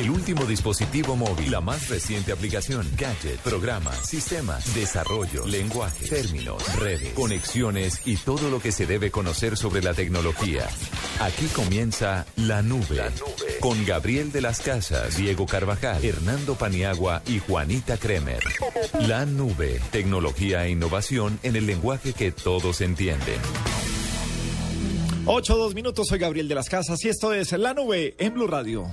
El último dispositivo móvil, la más reciente aplicación, gadget, programa, sistemas, desarrollo, lenguaje, términos, redes, conexiones y todo lo que se debe conocer sobre la tecnología. Aquí comienza La Nube, con Gabriel de las Casas, Diego Carvajal, Hernando Paniagua y Juanita Kremer. La Nube, tecnología e innovación en el lenguaje que todos entienden. 8, 2 minutos, soy Gabriel de las Casas y esto es La Nube en Blue Radio.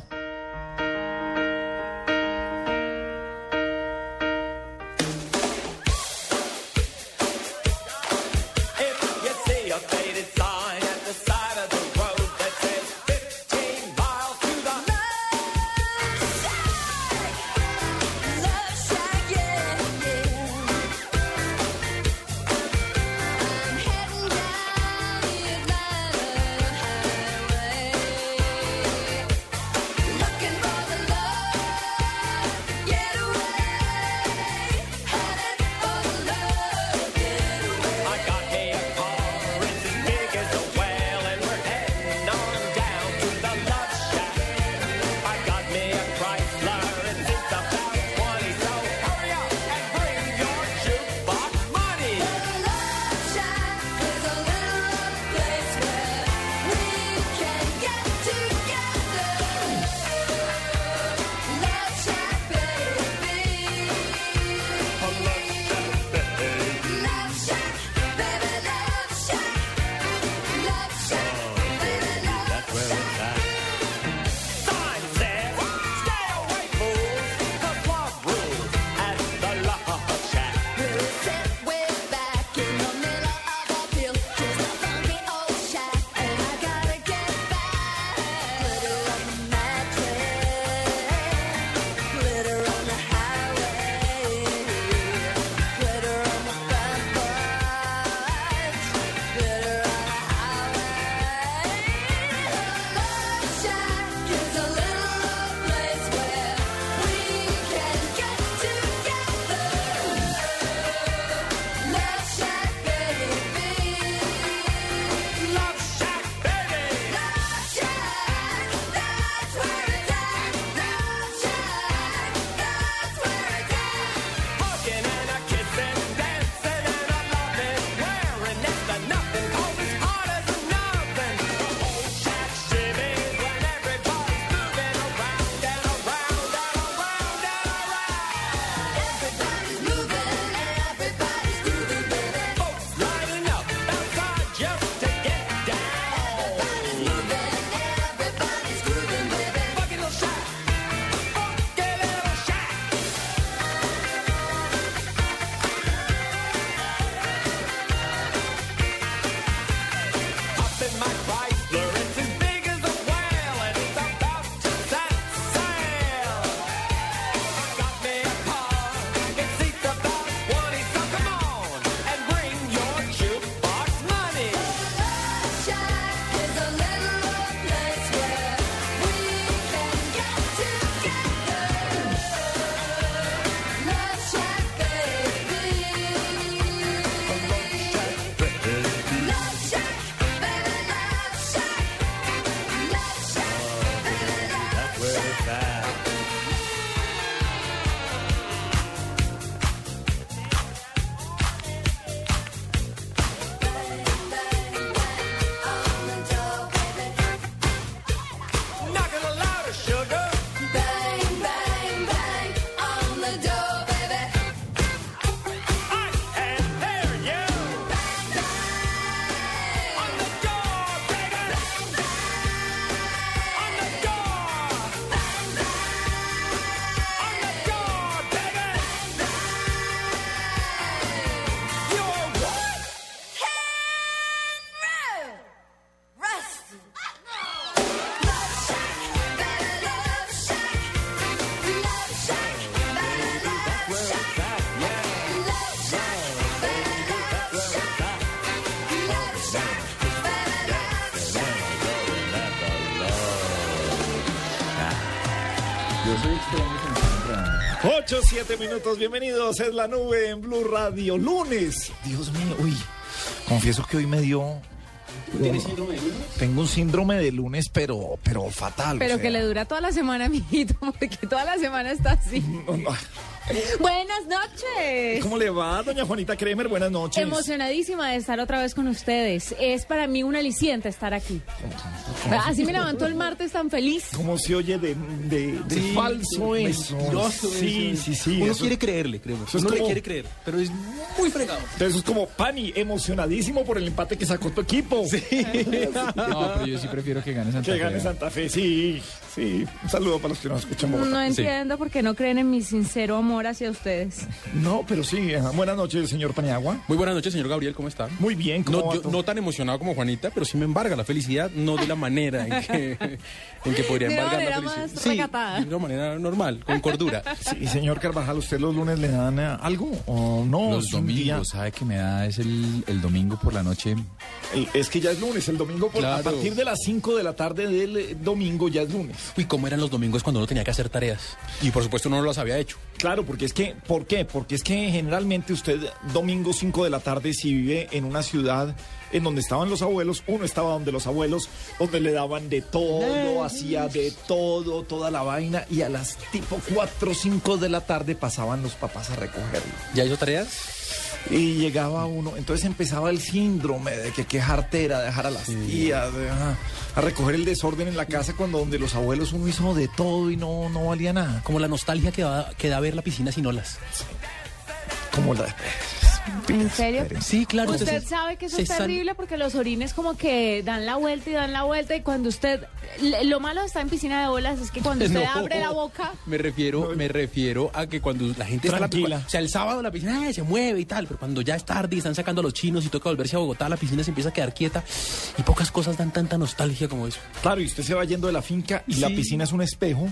7 minutos, bienvenidos. Es la nube en Blue Radio. Lunes. Dios mío, uy. Confieso que hoy me dio ¿Tienes síndrome de lunes? Tengo un síndrome de lunes, pero, pero fatal. Pero que le dura toda la semana, amiguito, porque toda la semana está así. Buenas noches. ¿Cómo le va, doña Juanita Kremer? Buenas noches. Emocionadísima de estar otra vez con ustedes. Es para mí un aliciente estar aquí. Así me levantó el martes tan feliz. ¿Cómo se oye de, de- de Sí, falso eso? Sí, sí, sí. Uno eso- quiere creerle, creo. es Uno le como- quiere creer, pero es muy fregado. Eso es como Pani, emocionadísimo por el empate que sacó tu equipo. Sí. No, pero yo sí prefiero que gane Santa Que Fe. gane Santa Fe, sí. Sí. Un saludo para los que nos escuchan. Bogotá. No entiendo por qué no creen en mi sincero amor hacia ustedes. No, pero sí. ajá. Buenas noches, señor Paniagua. Muy buenas noches, señor Gabriel, ¿cómo está? Muy bien, ¿cómo No, va yo- todo? no tan emocionado como Juanita, pero sí me embarga la felicidad, no de la manera en que, en que podría embargar la felicidad. más Sí, recatada. de una manera normal, con cordura. Sí, señor Carvajal, ¿usted los lunes le dan eh, algo o no? Los Día- domingos, ¿sabe que me da? Es el, el domingo por la noche. El- Es que ya es lunes, el domingo, por, a Claro. partir de las 5 de la tarde del eh, domingo ya es lunes. Uy, cómo eran los domingos cuando uno tenía que hacer tareas. Y por supuesto uno no las había hecho. Claro, porque es que, ¿por qué? Porque es que generalmente usted domingo 5 de la tarde si vive en una ciudad en donde estaban los abuelos, uno estaba donde los abuelos, donde le daban de todo, hacía de todo, toda la vaina y a las tipo 4 o 5 de la tarde pasaban los papás a recogerlo. ¿Ya hizo tareas? Y llegaba uno, entonces empezaba el síndrome de que qué jartera, dejar a las tías, de, ah, a recoger el desorden en la casa cuando donde los abuelos uno hizo de todo y no, no valía nada. Como la nostalgia que da, que da ver la piscina sin olas. Como la ¿En serio? Sí, claro. Usted entonces, sabe que eso es sal- terrible porque los orines como que dan la vuelta y dan la vuelta y cuando usted... le- Lo malo de estar en piscina de olas es que cuando usted No. abre la boca... Me refiero, me refiero a que cuando la gente está en la Tranquila. piscina, o sea, el sábado la piscina eh, se mueve y tal, pero cuando ya es tarde y están sacando a los chinos y toca volverse a Bogotá, la piscina se empieza a quedar quieta y pocas cosas dan tanta nostalgia como eso. Claro, y usted se va yendo de la finca y la piscina es un espejo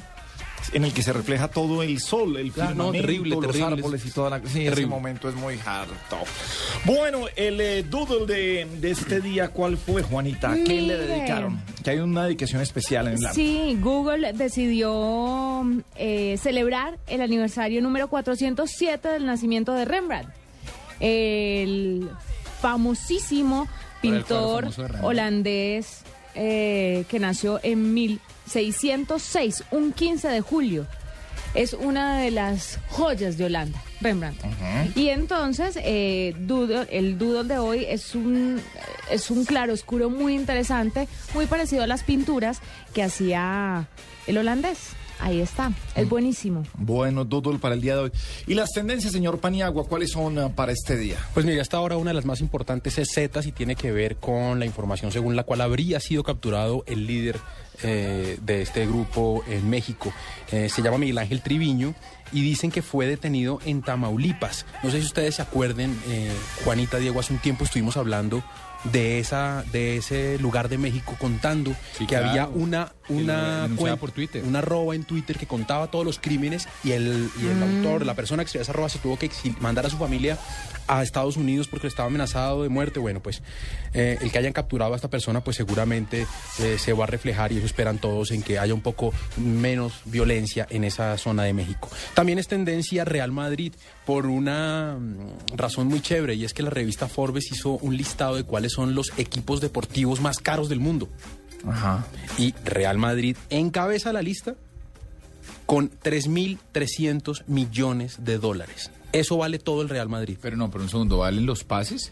en el que se refleja todo el sol, el Claro, no, terrible, los terrible. árboles y toda la... Sí, ese momento es muy harto. Bueno, el eh, doodle de, de este día, ¿cuál fue, Juanita? ¿Qué le dedicaron? Que hay una dedicación especial en la... Sí, Google decidió eh, celebrar el aniversario número 407 del nacimiento de Rembrandt. El famosísimo el pintor holandés eh, que nació en 1606, un 15 de julio. Es una de las joyas de Holanda, Rembrandt. Y entonces, eh, doodle- el doodle de hoy es un, es un claroscuro muy interesante, muy parecido a las pinturas que hacía el holandés. Ahí está, es buenísimo. Bueno, doodle para el día de hoy. ¿Y las tendencias, señor Paniagua, cuáles son ah, para este día? Pues mira, hasta ahora una de las más importantes es Zetas y tiene que ver con la información según la cual habría sido capturado el líder eh, de este grupo en México. Eh, se llama Miguel Ángel Triviño y dicen que fue detenido en Tamaulipas. No sé si ustedes se acuerden, eh, Juanita Diego, hace un tiempo estuvimos hablando de esa de ese lugar de México contando Sí, que claro. había una una cuenta- por Twitter. una arroba en Twitter que contaba todos los crímenes y el, y el autor, la persona que escribió esa arroba se tuvo que mandar a su familia a Estados Unidos porque estaba amenazado de muerte. Bueno, pues eh, el que hayan capturado a esta persona pues seguramente eh, se va a reflejar y eso esperan todos en que haya un poco menos violencia en esa zona de México. También es tendencia Real Madrid por una mm, razón muy chévere y es que la revista Forbes hizo un listado de cuáles son los equipos deportivos más caros del mundo. Ajá. Y Real Madrid encabeza la lista con 3.300 millones de dólares. Eso vale todo el Real Madrid. Pero no, pero un segundo, ¿valen los pases?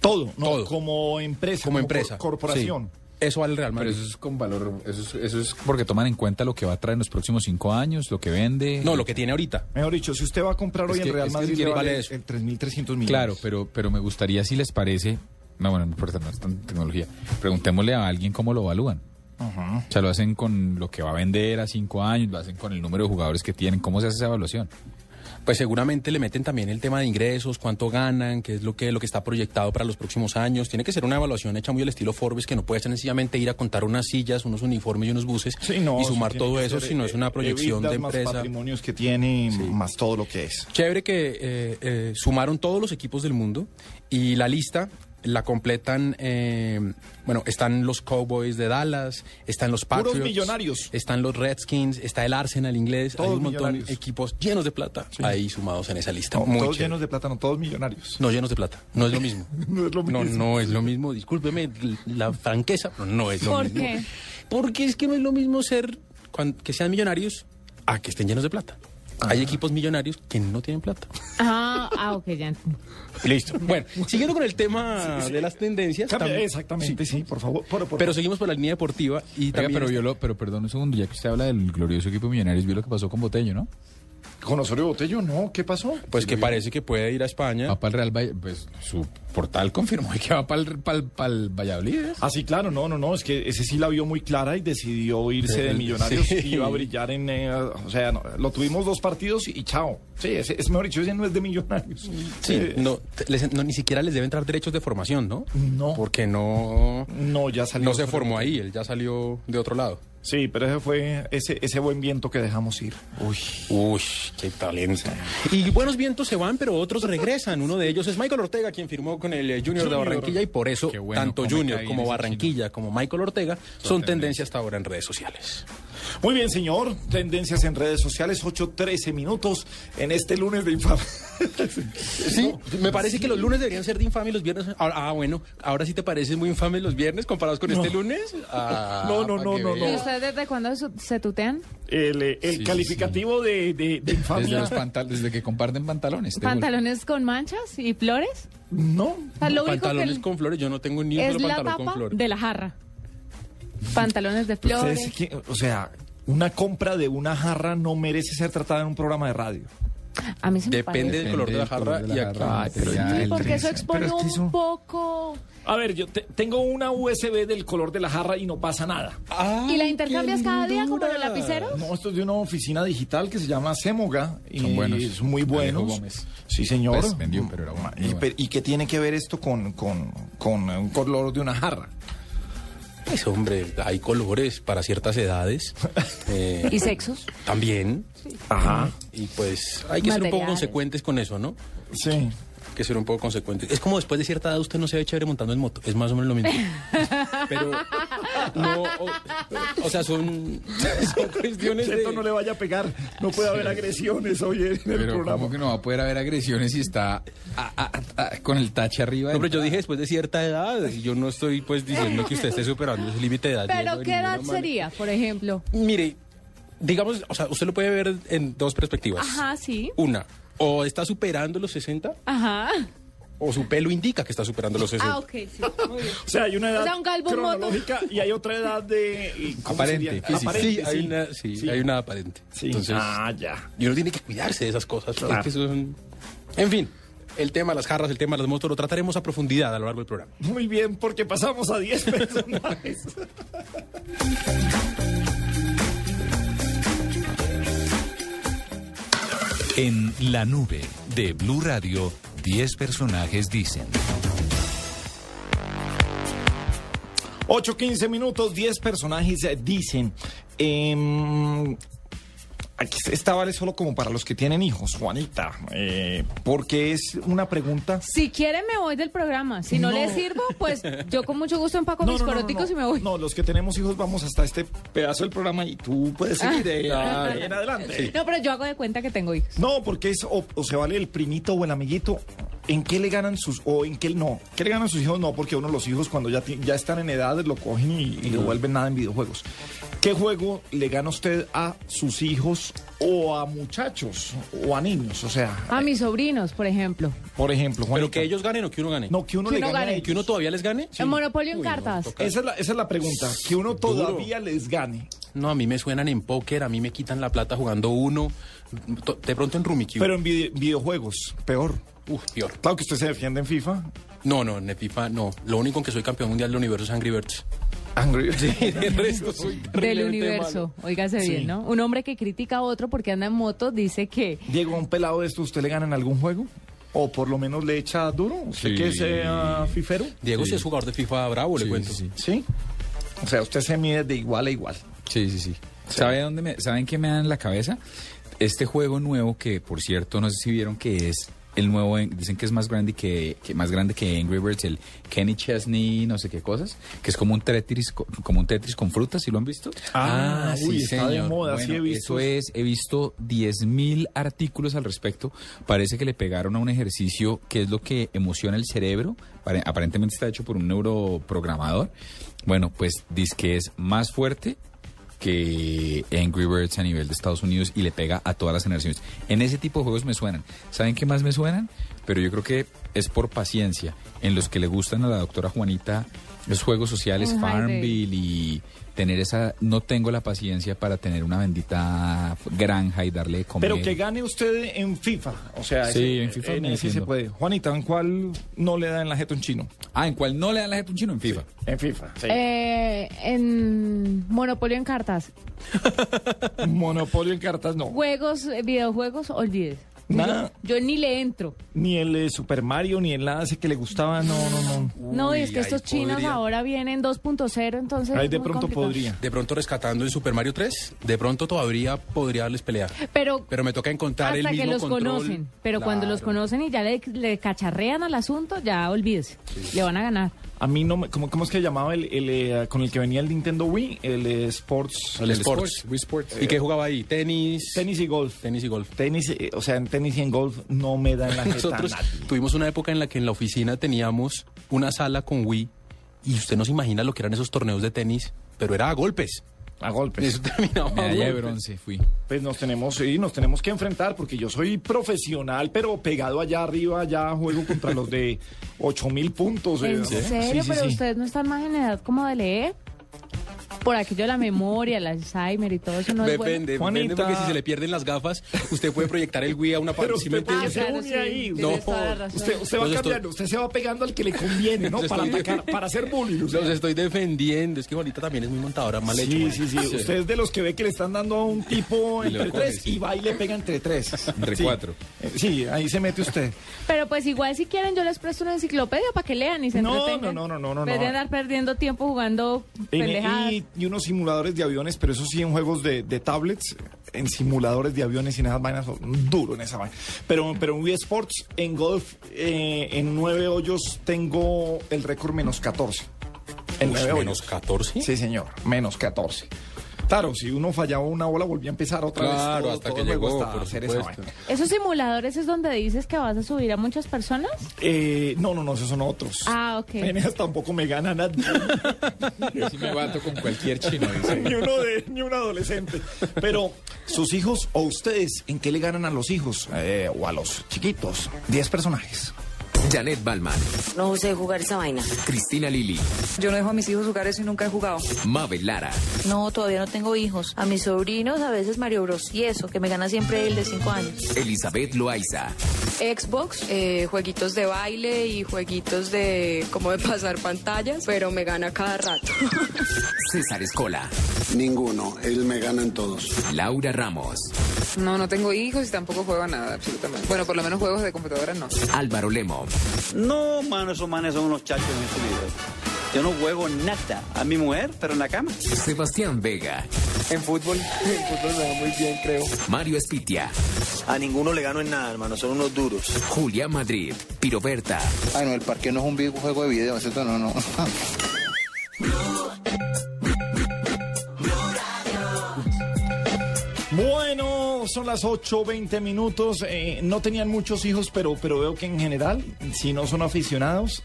Todo, no, Todo. como empresa. Como empresa. cor- corporación. Sí. Eso vale el Real Pero Madrid. eso es con valor, eso es, eso es porque toman en cuenta lo que va a traer en los próximos cinco años, lo que vende. No, lo que tiene ahorita. Mejor dicho, si usted va a comprar Es hoy que- en Real es que Madrid, quiere- le vale vale eso. el 3.300 millones. Claro, pero, pero me gustaría si les parece, no, bueno, no importa, no es tan tecnología, preguntémosle a alguien cómo lo evalúan. Ajá. O sea, lo hacen con lo que va a vender a cinco años, lo hacen con el número de jugadores que tienen. ¿Cómo se hace esa evaluación? Pues seguramente le meten también el tema de ingresos, cuánto ganan, qué es lo que, lo que está proyectado para los próximos años. Tiene que ser una evaluación hecha muy al estilo Forbes, que no puede ser sencillamente ir a contar unas sillas, unos uniformes y unos buses Sí, no, y sí sumar todo eso, ser, sino eh, es una proyección de evitas más empresa. patrimonios que tiene, más todo lo que es. Chévere que eh, eh, sumaron todos los equipos del mundo y la lista la completan, eh, bueno, están los Cowboys de Dallas, están los Puros Patriots. millonarios. Están los Redskins, está el Arsenal inglés, hay Todos un montón de equipos llenos de plata ahí sumados en esa lista. No, Muy todos chévere. llenos de plátano, todos millonarios. No llenos de plata, no es lo mismo. No es lo No, mismo. no es lo mismo, discúlpeme la franqueza, pero no es lo ¿Por mismo. qué? Porque es que no es lo mismo ser cuan- que sean millonarios a que estén llenos de plata. Hay equipos millonarios que no tienen plata. Ah, ah, ok, ya. Listo. Bueno, siguiendo con el tema de las tendencias. Cambia- tam- exactamente, sí, por favor. Por, por- Pero seguimos por la línea deportiva y Oiga, también. pero, lo- pero perdón un segundo, ya que usted habla del glorioso equipo de Millonarios, vio lo que pasó con Botello, ¿no? Con Osorio Botello, no, ¿qué pasó? Pues que parece que puede ir a España. Va para el Real Valladolid, pues su portal confirmó que va para el, Valladolid. ¿es? Ah, sí, claro, no, no, no, es que ese sí la vio muy clara y decidió irse de Sí. Millonarios y iba a brillar en, eh, o sea, no, lo tuvimos dos partidos y, y chao. Sí, ese, es mejor dicho, ese no es de Millonarios. Sí, Eh, no, les- no, ni siquiera les deben entrar derechos de formación, ¿no? No. Porque no, no, ya salió. no se formó ahí, él ya salió de otro lado. Sí, pero ese fue ese, ese buen viento que dejamos ir. Uy. Uy, qué talento. Y buenos vientos se van, pero otros regresan. Uno de ellos es Michael Ortega, quien firmó con el eh, Junior, de. Barranquilla y por eso bueno, tanto Junior como Barranquilla como Michael Ortega son tendencia hasta ahora en redes sociales. Muy bien, señor. Tendencias en redes sociales, 8.13 minutos en este lunes de infame. Sí, me parece que los lunes deberían ser de infame y los viernes. Ah, ah, bueno, ahora sí te parecen muy infames los viernes comparados con este lunes. Ah, No, no, no, no, vea. ¿Y no. ustedes desde cuándo se tutean? El, eh, el Sí, calificativo de, de, de Desde, los pantal- desde que comparten pantalones. ¿Pantalones con manchas y flores? No. O sea, lo único Pantalones que con flores, yo no tengo ni un es solo la pantalón con tapa flores. de la jarra. Pantalones de flores. que- o sea, una compra de una jarra no merece ser tratada en un programa de radio. A mí se me Depende parece. del color de la Depende jarra del color y de la aquí. jarra, Ay, pero ya sí, el- Porque eso Pero expone es que un eso- poco. A ver, yo te- tengo una USB del color de la jarra y no pasa nada. ¿Y la intercambias cada día como los lapiceros? No, esto es de una oficina digital que se llama Semoga. Y Son buenos. Es muy Alejo buenos. Gómez. Sí, señor. Pues, vendió, pero era bueno, muy ¿Y, bueno. ¿Y qué tiene que ver esto con, con, con un color de una jarra? Pues hombre, hay colores para ciertas edades. eh, ¿Y sexos? también. Ajá. Y pues hay que ser un poco consecuentes con eso, ¿no? Sí. Que ser un poco consecuentes. Es como después de cierta edad usted no se ve chévere montando en moto. Es más o menos lo mismo. Pero no, o, o sea, son, son cuestiones de... Cheto no le vaya a pegar. No puede haber agresiones hoy en el Pero programa. ¿cómo que no va a poder haber agresiones si está a- a- a- con el tache arriba? No, pero yo dije después de cierta edad, yo no estoy pues diciendo que usted esté superando ese límite de edad. ¿Pero de qué edad manera. sería, por ejemplo? Mire, digamos, o sea, usted lo puede ver en dos perspectivas. Ajá, sí. Una, o está superando los 60, Ajá. o su pelo indica que está superando los 60. Ah, ok, sí. Muy bien. O sea, hay una edad O sea, un cronológica y hay otra edad de... y ¿cómo Aparente, sí, hay una, sí, hay una aparente. Sí. Entonces, ah, ya. y uno tiene que cuidarse de esas cosas. Claro. es que son- En fin, el tema de las jarras, el tema de las motos, lo trataremos a profundidad a lo largo del programa. Muy bien, porque pasamos a 10 personajes. En la nube de Blue Radio, 10 personajes dicen. 8, 15 minutos, 10 personajes eh, dicen. em, aquí esta vale solo como para los que tienen hijos, Juanita. eh, porque es una pregunta. Si quiere me voy del programa. Si no, No. le sirvo, pues yo con mucho gusto empaco mis coroticos y me voy. No, los que tenemos hijos vamos hasta este pedazo del programa y tú puedes seguir eh, ahí en adelante. No, pero yo hago de cuenta que tengo hijos. No, porque es o, o se vale el primito o el amiguito. ¿En qué le ganan sus o en qué no? ¿Qué le ganan sus hijos? No, porque uno los hijos cuando ya, están en edad lo cogen y, y lo vuelven nada en videojuegos. ¿Qué juego le gana usted a sus hijos o a muchachos o a niños? O sea, A mis sobrinos, por ejemplo. por ejemplo, Juanita. Pero que ellos ganen o que uno gane. no que uno Que le uno gane. gane. que uno todavía les gane. El monopolio en Uy, cartas. Esa es la, esa es la pregunta. Que uno todavía les gane. No, a mí me suenan en póker, a mí me quitan la plata jugando uno. De pronto en Rumikey. Pero en vide- videojuegos, peor. Uf, peor. Claro que usted se defiende en FIFA. No, no, en FIFA no. Lo único en que soy campeón mundial del universo es Angry Birds. Angry. El resto soy Del universo. malo. Óigase Sí. bien, ¿no? Un hombre que critica a otro porque anda en moto dice que Diego, un pelado de esto, ¿usted le gana en algún juego? ¿O por lo menos le echa duro? ¿Usted Sí. que sea fifero? Diego sí. Sí. es jugador de FIFA bravo, le Sí, cuento. sí, sí. Sí. O sea, usted se mide de igual a igual. Sí, sí, sí. ¿Sabe dónde me, ¿Saben qué me da en la cabeza? Este juego nuevo que, por cierto, no sé si vieron que es el nuevo, dicen que es más grande que, que más grande que Angry Birds, el Kenny Chesney, no sé qué cosas, que es como un Tetris, co- como un Tetris con frutas, ¿sí lo han visto? Ah, sí, uy, está de moda, sí Bueno, he visto. Eso es, he visto 10.000 artículos al respecto. Parece que le pegaron a un ejercicio que es lo que emociona el cerebro. Pare- Aparentemente está hecho por un neuroprogramador. Bueno, pues dice que es más fuerte que Angry Birds a nivel de Estados Unidos y le pega a todas las generaciones. En ese tipo de juegos me suenan. ¿Saben qué más me suenan? Pero yo creo que es por paciencia. En los que le gustan a la doctora Juanita los juegos sociales, Farmville y tener esa... No tengo la paciencia para tener una bendita granja y darle de comer. Pero que gane usted en FIFA. O sea, Sí, ese- en FIFA en ese se puede. Juanita, ¿en cuál no le da en la jeta un chino? Ah, ¿en cuál no le dan la jeta un chino? En FIFA. En FIFA. Sí. Eh, en Monopolio en cartas. Monopolio en cartas no. Juegos, videojuegos, olvides. Nada. Yo, yo ni le entro. Ni el eh, Super Mario, ni el nada ese que le gustaba, no, no, no. no, y es que estos chinos podría- ahora vienen 2.0, entonces. Ahí de pronto complicado. podría. De pronto rescatando el Super Mario 3, de pronto todavía podría darles pelea. Pero, Pero me toca encontrar el hasta mismo que los control. conocen. Pero cuando los conocen y ya le, le cacharrean al asunto, ya olvídese. Le van a ganar. A mí no me, ¿cómo, cómo es que llamaba el, el, eh, con el que venía el Nintendo Wii? El eh, Sports. El, El Sports. Sports, Wii Sports. ¿Y qué jugaba ahí? Tenis. Tenis y golf. Tenis y golf. Tenis, eh, o sea, en tenis y en golf no me da en la Nosotros nadie. tuvimos una época en la que en la oficina teníamos una sala con Wii y usted no se imagina lo que eran esos torneos de tenis, pero era a golpes. A golpes. Eso terminaba a Medalla de bronce fui. Pues nos tenemos, sí, nos tenemos que enfrentar porque yo soy profesional, pero pegado allá arriba, ya juego contra los de 8000 puntos. eh, ¿En ¿no? serio? Sí, sí, ¿Pero sí. ustedes no están más en edad como de leer? Por aquello de la memoria, el Alzheimer y todo eso no es bueno. Depende, depende porque si se le pierden las gafas, usted puede proyectar el Wii a una parte. ¿sí usted se claro, une sí, ahí. No. Usted, usted va Los estoy- cambiando, usted se va pegando al que le conviene, ¿no? Para estoy- atacar, para hacer bullying. Los estoy defendiendo. Es que Juanita también es muy montadora, mal hecho. Sí, sí, sí. Usted es de los que ve que le están dando a un tipo entre coge, tres sí. y va y le pega entre tres. Entre Sí. cuatro. Eh, Sí, ahí se mete usted. Pero pues igual si quieren yo les presto una enciclopedia para que lean y se No, entretengan. no, no, no, no, no. de andar perdiendo tiempo jugando Y, y unos simuladores de aviones, pero eso sí en juegos de, de tablets, en simuladores de aviones y en esas vainas, duro en esa vaina. Pero, pero en Wii Sports, en golf, eh, en nueve hoyos tengo el récord menos 14. En Uy, nueve menos hoyos. 14. Sí, señor, menos 14. Claro, si uno fallaba una bola, volvía a empezar otra vez. Claro, hasta todo que llegó, hasta por hacer esa supuesto. vaina. ¿Esos simuladores es donde dices que vas a subir a muchas personas? Eh, no, no, no, esos son otros. Ah, ok. En esas tampoco me gana nadie. Yo sí me bato con cualquier chino, dice. ni uno de ni un adolescente. Pero sus hijos o ustedes, ¿en qué le ganan a los hijos Eh, o a los chiquitos? Diez personajes. Janet Balman, No sé jugar esa vaina. Cristina Lili, Yo no dejo a mis hijos jugar eso y nunca he jugado. Mabel Lara, No, todavía no tengo hijos. A mis sobrinos a veces Mario Bros. Y eso, que me gana siempre el de 5 años. Elizabeth Loaiza, Xbox, eh, jueguitos de baile y jueguitos de como de pasar pantallas, pero me gana cada rato. César Escola, Ninguno, él me gana en todos. Laura Ramos, No, no tengo hijos y tampoco juego a nada, absolutamente. Bueno, por lo menos juegos de computadora no. Álvaro Lemo, No, mano, esos manes son unos chachos en este video. Yo no juego nada. A mi mujer, pero en la cama. Sebastián Vega, En fútbol, en fútbol me va muy bien, creo. Mario Espitia, A ninguno le gano en nada, hermano. Son unos duros. Julia Madrid, Piroberta, Ah, no, el parque no es un videojuego de video, ¿cierto? No, no. son las 8, 20 minutos. Eh, no tenían muchos hijos, pero, pero veo que en general, si no son aficionados,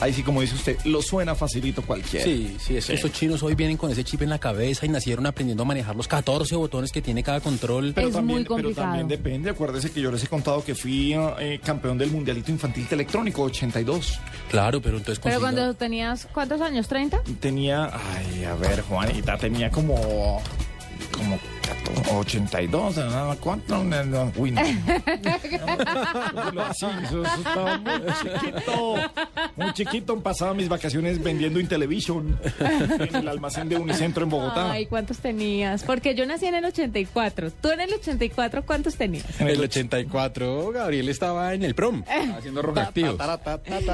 ahí sí, como dice usted, lo suena facilito cualquiera. Sí, sí, es que estos chinos hoy vienen con ese chip en la cabeza y nacieron aprendiendo a manejar los 14 botones que tiene cada control. Pero Es también, muy pero complicado. también depende. Acuérdese que yo les he contado que fui eh, campeón del Mundialito Infantil Electrónico 82. Claro, pero entonces Pero cuando tenías, ¿cuántos años? ¿30? Tenía, ay, a ver, Juanita, tenía como, como 14, 82, ¿no? ¿cuánto? Uy, no. Así, eso, eso estaba muy chiquito, muy chiquito. Pasaba mis vacaciones vendiendo Intellivision en el almacén de Unicentro en Bogotá. Ay, ¿cuántos tenías? Porque yo nací en el 84. ¿Tú en el 84 cuántos tenías? En el 84, Gabriel estaba en el prom. Haciendo rogativos.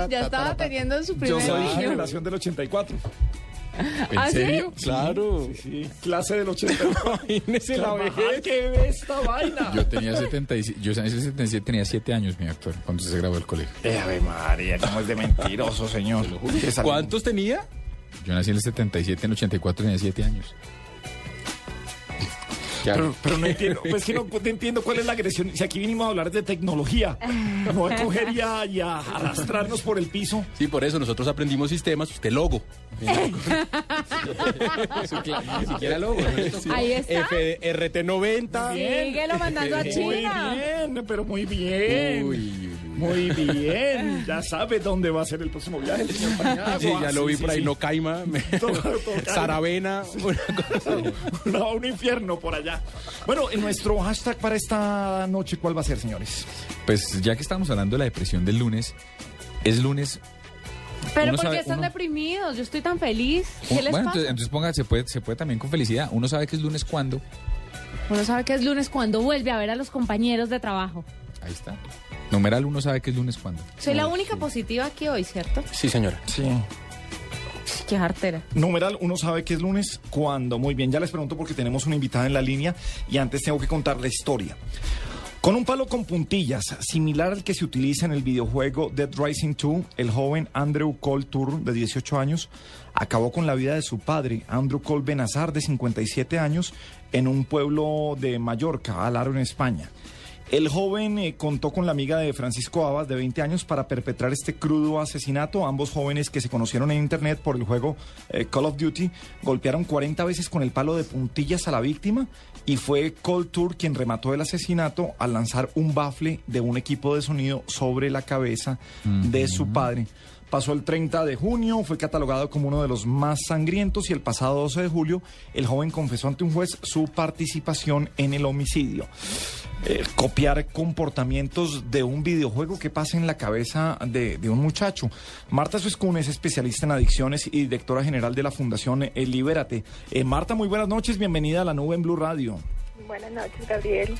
Ya estaba teniendo su primer Yo soy generación del 84. ¿En ¿Ah, sí? serio? Claro. Sí, clase del 80. Imagínese la vejez. ¿Qué ve esta vaina? Yo tenía 77, yo en ese 77 tenía 7 años, mi actor, cuando se graduó del colegio. Eh, Ave María, cómo es de mentiroso, señor. Que ¿Cuántos tenía? Yo nací en el 77, en el 84 tenía 7 años. Pero, pero no entiendo, pues que no entiendo cuál es la agresión. Si aquí vinimos a hablar de tecnología, no a coger y a, y a arrastrarnos por el piso. Sí, por eso nosotros aprendimos sistemas, usted logo. Ni siquiera logo. Ahí está. RT90. Síguelo mandando a Muy China. bien, pero muy bien. Uy, uy, uy. Muy bien. Ya sabe dónde va a ser el próximo viaje, señor. Sí, ya lo vi sí, por ahí, sí. no caima, caima. Saravena, una cosa. No, un infierno por allá. Bueno, en nuestro hashtag para esta noche, ¿cuál va a ser, señores? Pues ya que estamos hablando de la depresión del lunes, es lunes. Pero uno ¿por sabe- qué están uno- deprimidos? Yo estoy tan feliz. ¿Qué les bueno, pasa? entonces, entonces ponga, se puede, se puede también con felicidad. Uno sabe que es lunes cuando. Uno sabe que es lunes cuando vuelve a ver a los compañeros de trabajo. Ahí está. Numeral uno sabe que es lunes cuando. Soy la única positiva aquí hoy, ¿cierto? Sí, señora. Sí. Qué jartera. Numeral, uno sabe que es lunes cuando. Muy bien, ya les pregunto porque tenemos una invitada en la línea y antes tengo que contar la historia. Con un palo con puntillas, similar al que se utiliza en el videojuego Dead Rising 2, el joven Andrew Cole Tour, de 18 años, acabó con la vida de su padre, Andrew Cole Benazar, de 57 años, en un pueblo de Mallorca, Alaro, en España. El joven eh, contó con la amiga de Francisco Abas, de 20 años, para perpetrar este crudo asesinato. Ambos jóvenes que se conocieron en Internet por el juego eh, Call of Duty golpearon 40 veces con el palo de puntillas a la víctima y fue Cold Tour quien remató el asesinato al lanzar un bafle de un equipo de sonido sobre la cabeza de su padre. Pasó el 30 de junio, fue catalogado como uno de los más sangrientos y el pasado 12 de julio el joven confesó ante un juez su participación en el homicidio. Eh, copiar comportamientos de un videojuego que pasa en la cabeza de, de un muchacho. Marta Suescún es especialista en adicciones y directora general de la Fundación eh, Libérate. Eh, Marta, muy buenas noches, bienvenida a la nube en Blue Radio. Buenas noches, Gabriel.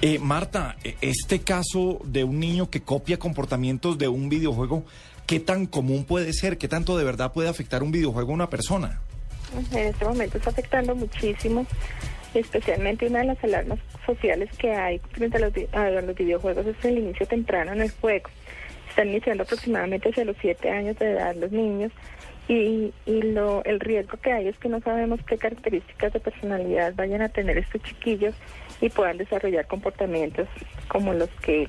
Eh, Marta, este caso de un niño que copia comportamientos de un videojuego, ¿qué tan común puede ser? ¿Qué tanto de verdad puede afectar un videojuego a una persona? En este momento está afectando muchísimo, especialmente una de las alarmas sociales que hay frente a los, a los videojuegos es el inicio temprano en el juego. Están iniciando aproximadamente hacia los siete años de edad los niños y, y lo, el riesgo que hay es que no sabemos qué características de personalidad vayan a tener estos chiquillos y puedan desarrollar comportamientos como los que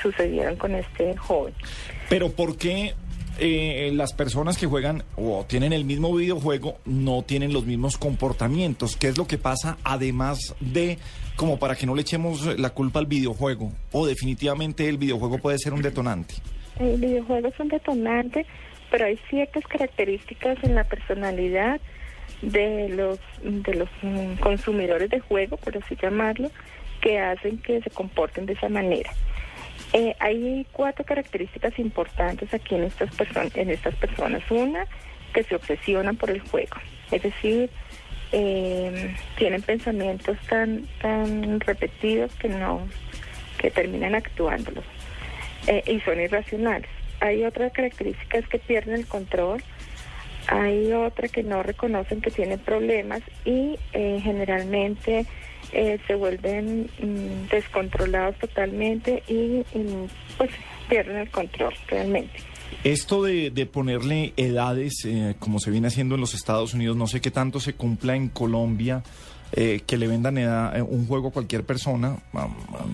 sucedieron con este joven. Pero ¿por qué eh, las personas que juegan o tienen el mismo videojuego no tienen los mismos comportamientos? ¿Qué es lo que pasa además de como para que no le echemos la culpa al videojuego? ¿O definitivamente el videojuego puede ser un detonante? El videojuego es un detonante, pero hay ciertas características en la personalidad de los de los mm, consumidores de juego, por así llamarlo, que hacen que se comporten de esa manera. Eh, hay cuatro características importantes aquí en estas personas. Una, que se obsesionan por el juego, es decir, eh, tienen pensamientos tan tan repetidos que no que terminan actuándolos eh, y son irracionales. Hay otra característica es que pierden el control. Hay otra que no reconocen que tienen problemas y eh, generalmente eh, se vuelven mm, descontrolados totalmente y, y, pues pierden el control realmente. Esto de, de ponerle edades, eh, como se viene haciendo en los Estados Unidos, no sé qué tanto se cumpla en Colombia, eh, que le vendan edad- eh, un juego a cualquier persona,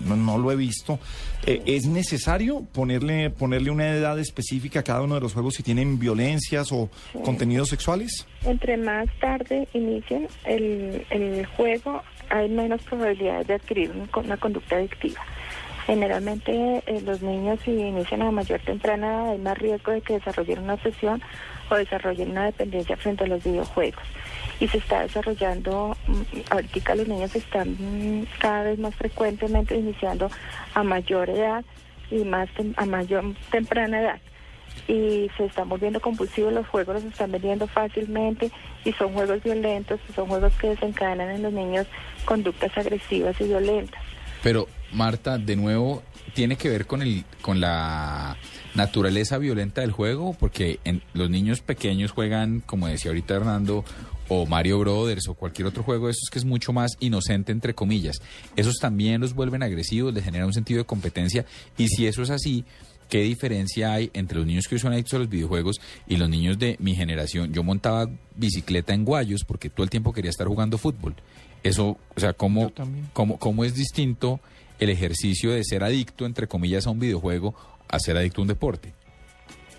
no, no lo he visto. Eh, ¿Es necesario ponerle, ponerle una edad específica a cada uno de los juegos si tienen violencias o contenidos sexuales? Entre más tarde inicien el, el juego, hay menos probabilidades de adquirir un- una conducta adictiva. Generalmente eh, los niños si inician a mayor temprana edad hay más riesgo de que desarrollen una obsesión o desarrollen una dependencia frente a los videojuegos. Y se está desarrollando, mm, ahorita los niños están cada vez más frecuentemente iniciando a mayor edad y más a mayor temprana edad y se están volviendo compulsivos, los juegos los están vendiendo fácilmente y son juegos violentos, son juegos que desencadenan en los niños conductas agresivas y violentas. Pero, Marta, de nuevo, tiene que ver con el con la naturaleza violenta del juego, porque en, los niños pequeños juegan, como decía ahorita Hernando, o Mario Brothers o cualquier otro juego de esos que es mucho más inocente entre comillas. Esos también los vuelven agresivos, les genera un sentido de competencia y si eso es así, ¿qué diferencia hay entre los niños que son adictos a los videojuegos y los niños de mi generación? Yo montaba bicicleta en Guayos porque todo el tiempo quería estar jugando fútbol. Eso, o sea, ¿cómo, cómo, cómo es distinto el ejercicio de ser adicto, entre comillas, a un videojuego a ser adicto a un deporte?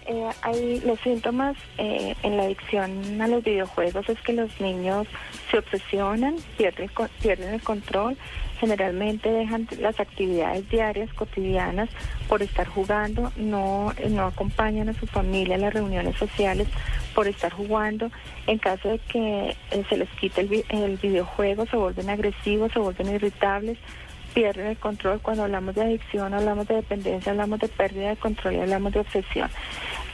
Eh, hay los síntomas eh, en la adicción a los videojuegos es que los niños se obsesionan, pierden, pierden el control, generalmente dejan las actividades diarias, cotidianas, por estar jugando, no, eh, no acompañan a su familia a las reuniones sociales por estar jugando. En caso de que eh, se les quite el, vi- el videojuego, se vuelven agresivos, se vuelven irritables, pierden el control. Cuando hablamos de adicción, hablamos de dependencia, hablamos de pérdida de control y hablamos de obsesión.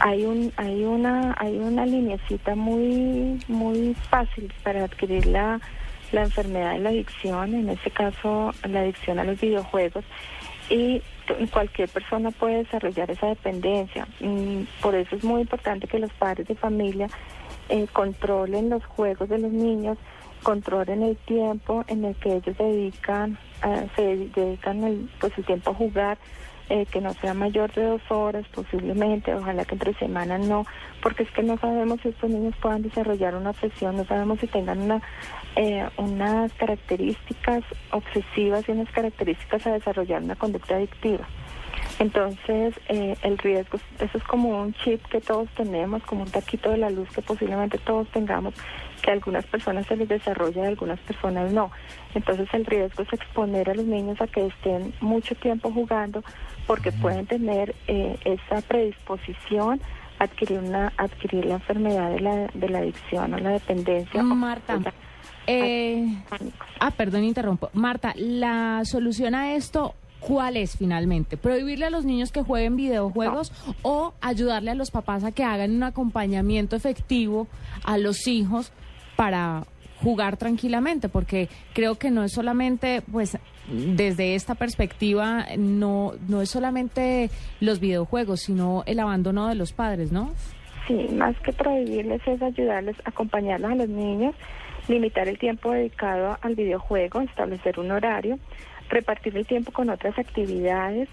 Hay un, hay una, hay una lineecita muy, muy fácil para adquirir la, la enfermedad de la adicción, en este caso la adicción a los videojuegos, y cualquier persona puede desarrollar esa dependencia. Mm, Por eso es muy importante que los padres de familia eh, controlen los juegos de los niños, controlen el tiempo en el que ellos dedican, ah, se dedican el, pues el tiempo a jugar, eh, que no sea mayor de dos horas posiblemente, ojalá que entre semanas no, porque es que no sabemos si estos niños puedan desarrollar una obsesión, no sabemos si tengan una, eh, unas características obsesivas y unas características a desarrollar una conducta adictiva. Entonces, eh, el riesgo, eso es como un chip que todos tenemos, como un taquito de la luz que posiblemente todos tengamos, que a algunas personas se les desarrolla y a algunas personas no. Entonces, el riesgo es exponer a los niños a que estén mucho tiempo jugando, porque pueden tener eh, esa predisposición a adquirir, una, adquirir la enfermedad de la, de la adicción o la dependencia. Marta. Eh, ah, perdón, interrumpo. Marta, la solución a esto, ¿cuál es finalmente? ¿Prohibirle a los niños que jueguen videojuegos o ayudarle a los papás a que hagan un acompañamiento efectivo a los hijos para jugar tranquilamente? Porque creo que no es solamente, pues, desde esta perspectiva, no, no es solamente los videojuegos, sino el abandono de los padres, ¿no? Sí, más que prohibirles es ayudarles, acompañarlos a los niños, limitar el tiempo dedicado al videojuego, establecer un horario, repartir el tiempo con otras actividades.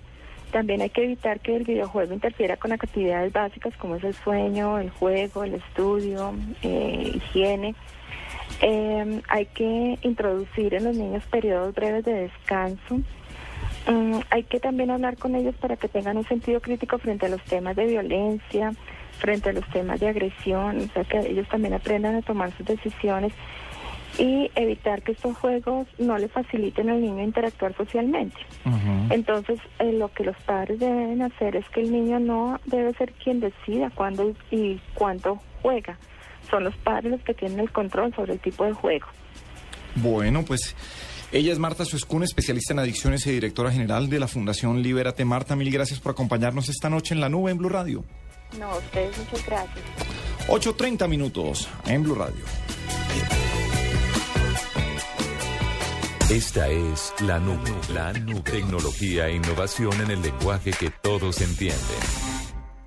También hay que evitar que el videojuego interfiera con actividades básicas como es el sueño, el juego, el estudio, eh, higiene. Eh, hay que introducir en los niños periodos breves de descanso. Mm, hay que también hablar con ellos para que tengan un sentido crítico frente a los temas de violencia, frente a los temas de agresión, o sea, que ellos también aprendan a tomar sus decisiones y evitar que estos juegos no le faciliten al niño interactuar socialmente. Entonces, eh, lo que los padres deben hacer es que el niño no debe ser quien decida cuándo y cuánto juega. Son los padres los que tienen el control sobre el tipo de juego. Bueno, pues ella es Marta Suescún, especialista en adicciones y directora general de la Fundación Libérate. Marta, mil gracias por acompañarnos esta noche en la nube en Blue Radio. No, a ustedes muchas gracias. 8.30 minutos en Blue Radio. Esta es la nube, la nube. Tecnología e innovación en el lenguaje que todos entienden.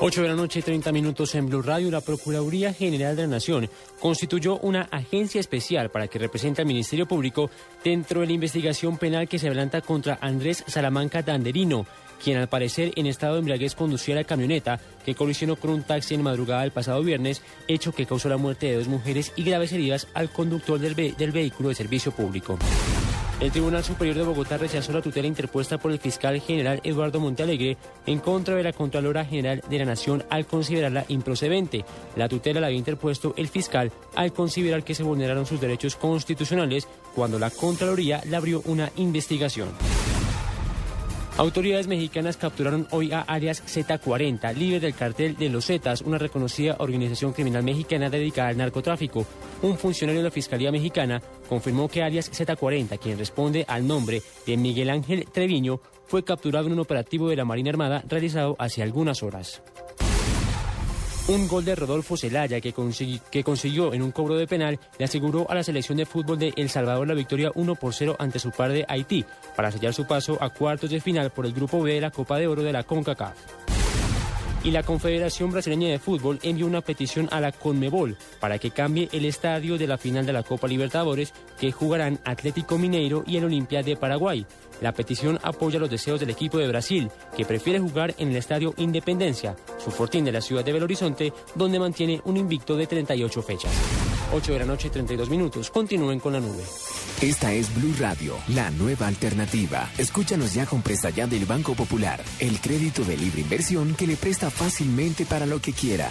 8 de la noche, 30 minutos en Blue Radio. La Procuraduría General de la Nación constituyó una agencia especial para que represente al Ministerio Público dentro de la investigación penal que se adelanta contra Andrés Salamanca Danderino, quien al parecer en estado de embriaguez conducía la camioneta que colisionó con un taxi en madrugada del pasado viernes, hecho que causó la muerte de dos mujeres y graves heridas al conductor del, del vehículo de servicio público. El Tribunal Superior de Bogotá rechazó la tutela interpuesta por el fiscal general Eduardo Montealegre en contra de la Contralora General de la Nación al considerarla improcedente. La tutela la había interpuesto el fiscal al considerar que se vulneraron sus derechos constitucionales cuando la Contraloría le abrió una investigación. Autoridades mexicanas capturaron hoy a alias Z40, líder del cartel de los Zetas, una reconocida organización criminal mexicana dedicada al narcotráfico. Un funcionario de la Fiscalía Mexicana confirmó que alias Z40, quien responde al nombre de Miguel Ángel Treviño, fue capturado en un operativo de la Marina Armada realizado hace algunas horas. Un gol de Rodolfo consegui- que consiguió en un cobro de penal le aseguró a la selección de fútbol de El Salvador la victoria 1 por 0 ante su par de Haití para sellar su paso a cuartos de final por el grupo B de la Copa de Oro de la CONCACAF. Y la Confederación Brasileña de Fútbol envió una petición a la CONMEBOL para que cambie el estadio de la final de la Copa Libertadores que jugarán Atlético Mineiro y el Olimpia de Paraguay. La petición apoya los deseos del equipo de Brasil, que prefiere jugar en el Estadio Independencia, su fortín de la ciudad de Belo Horizonte, donde mantiene un invicto de 38 fechas. 8 de la noche, 32 minutos. Continúen con la nube. Esta es Blue Radio, la nueva alternativa. Escúchanos ya con Presta Ya del Banco Popular, el crédito de libre inversión que le presta fácilmente para lo que quiera.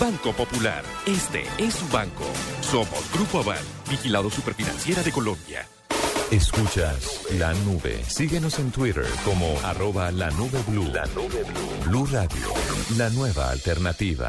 Banco Popular, este es su banco. Somos Grupo Aval, vigilado superfinanciera de Colombia. Escuchas la nube. Síguenos en Twitter como arroba la nube blue. La nube blue. Blue Radio, la nueva alternativa.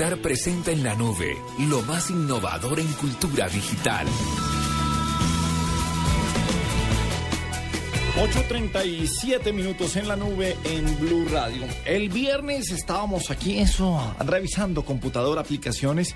Presenta en la nube lo más innovador en cultura digital. 8.37 minutos en la nube en Blue Radio. El viernes estábamos aquí, eso, revisando computador, aplicaciones,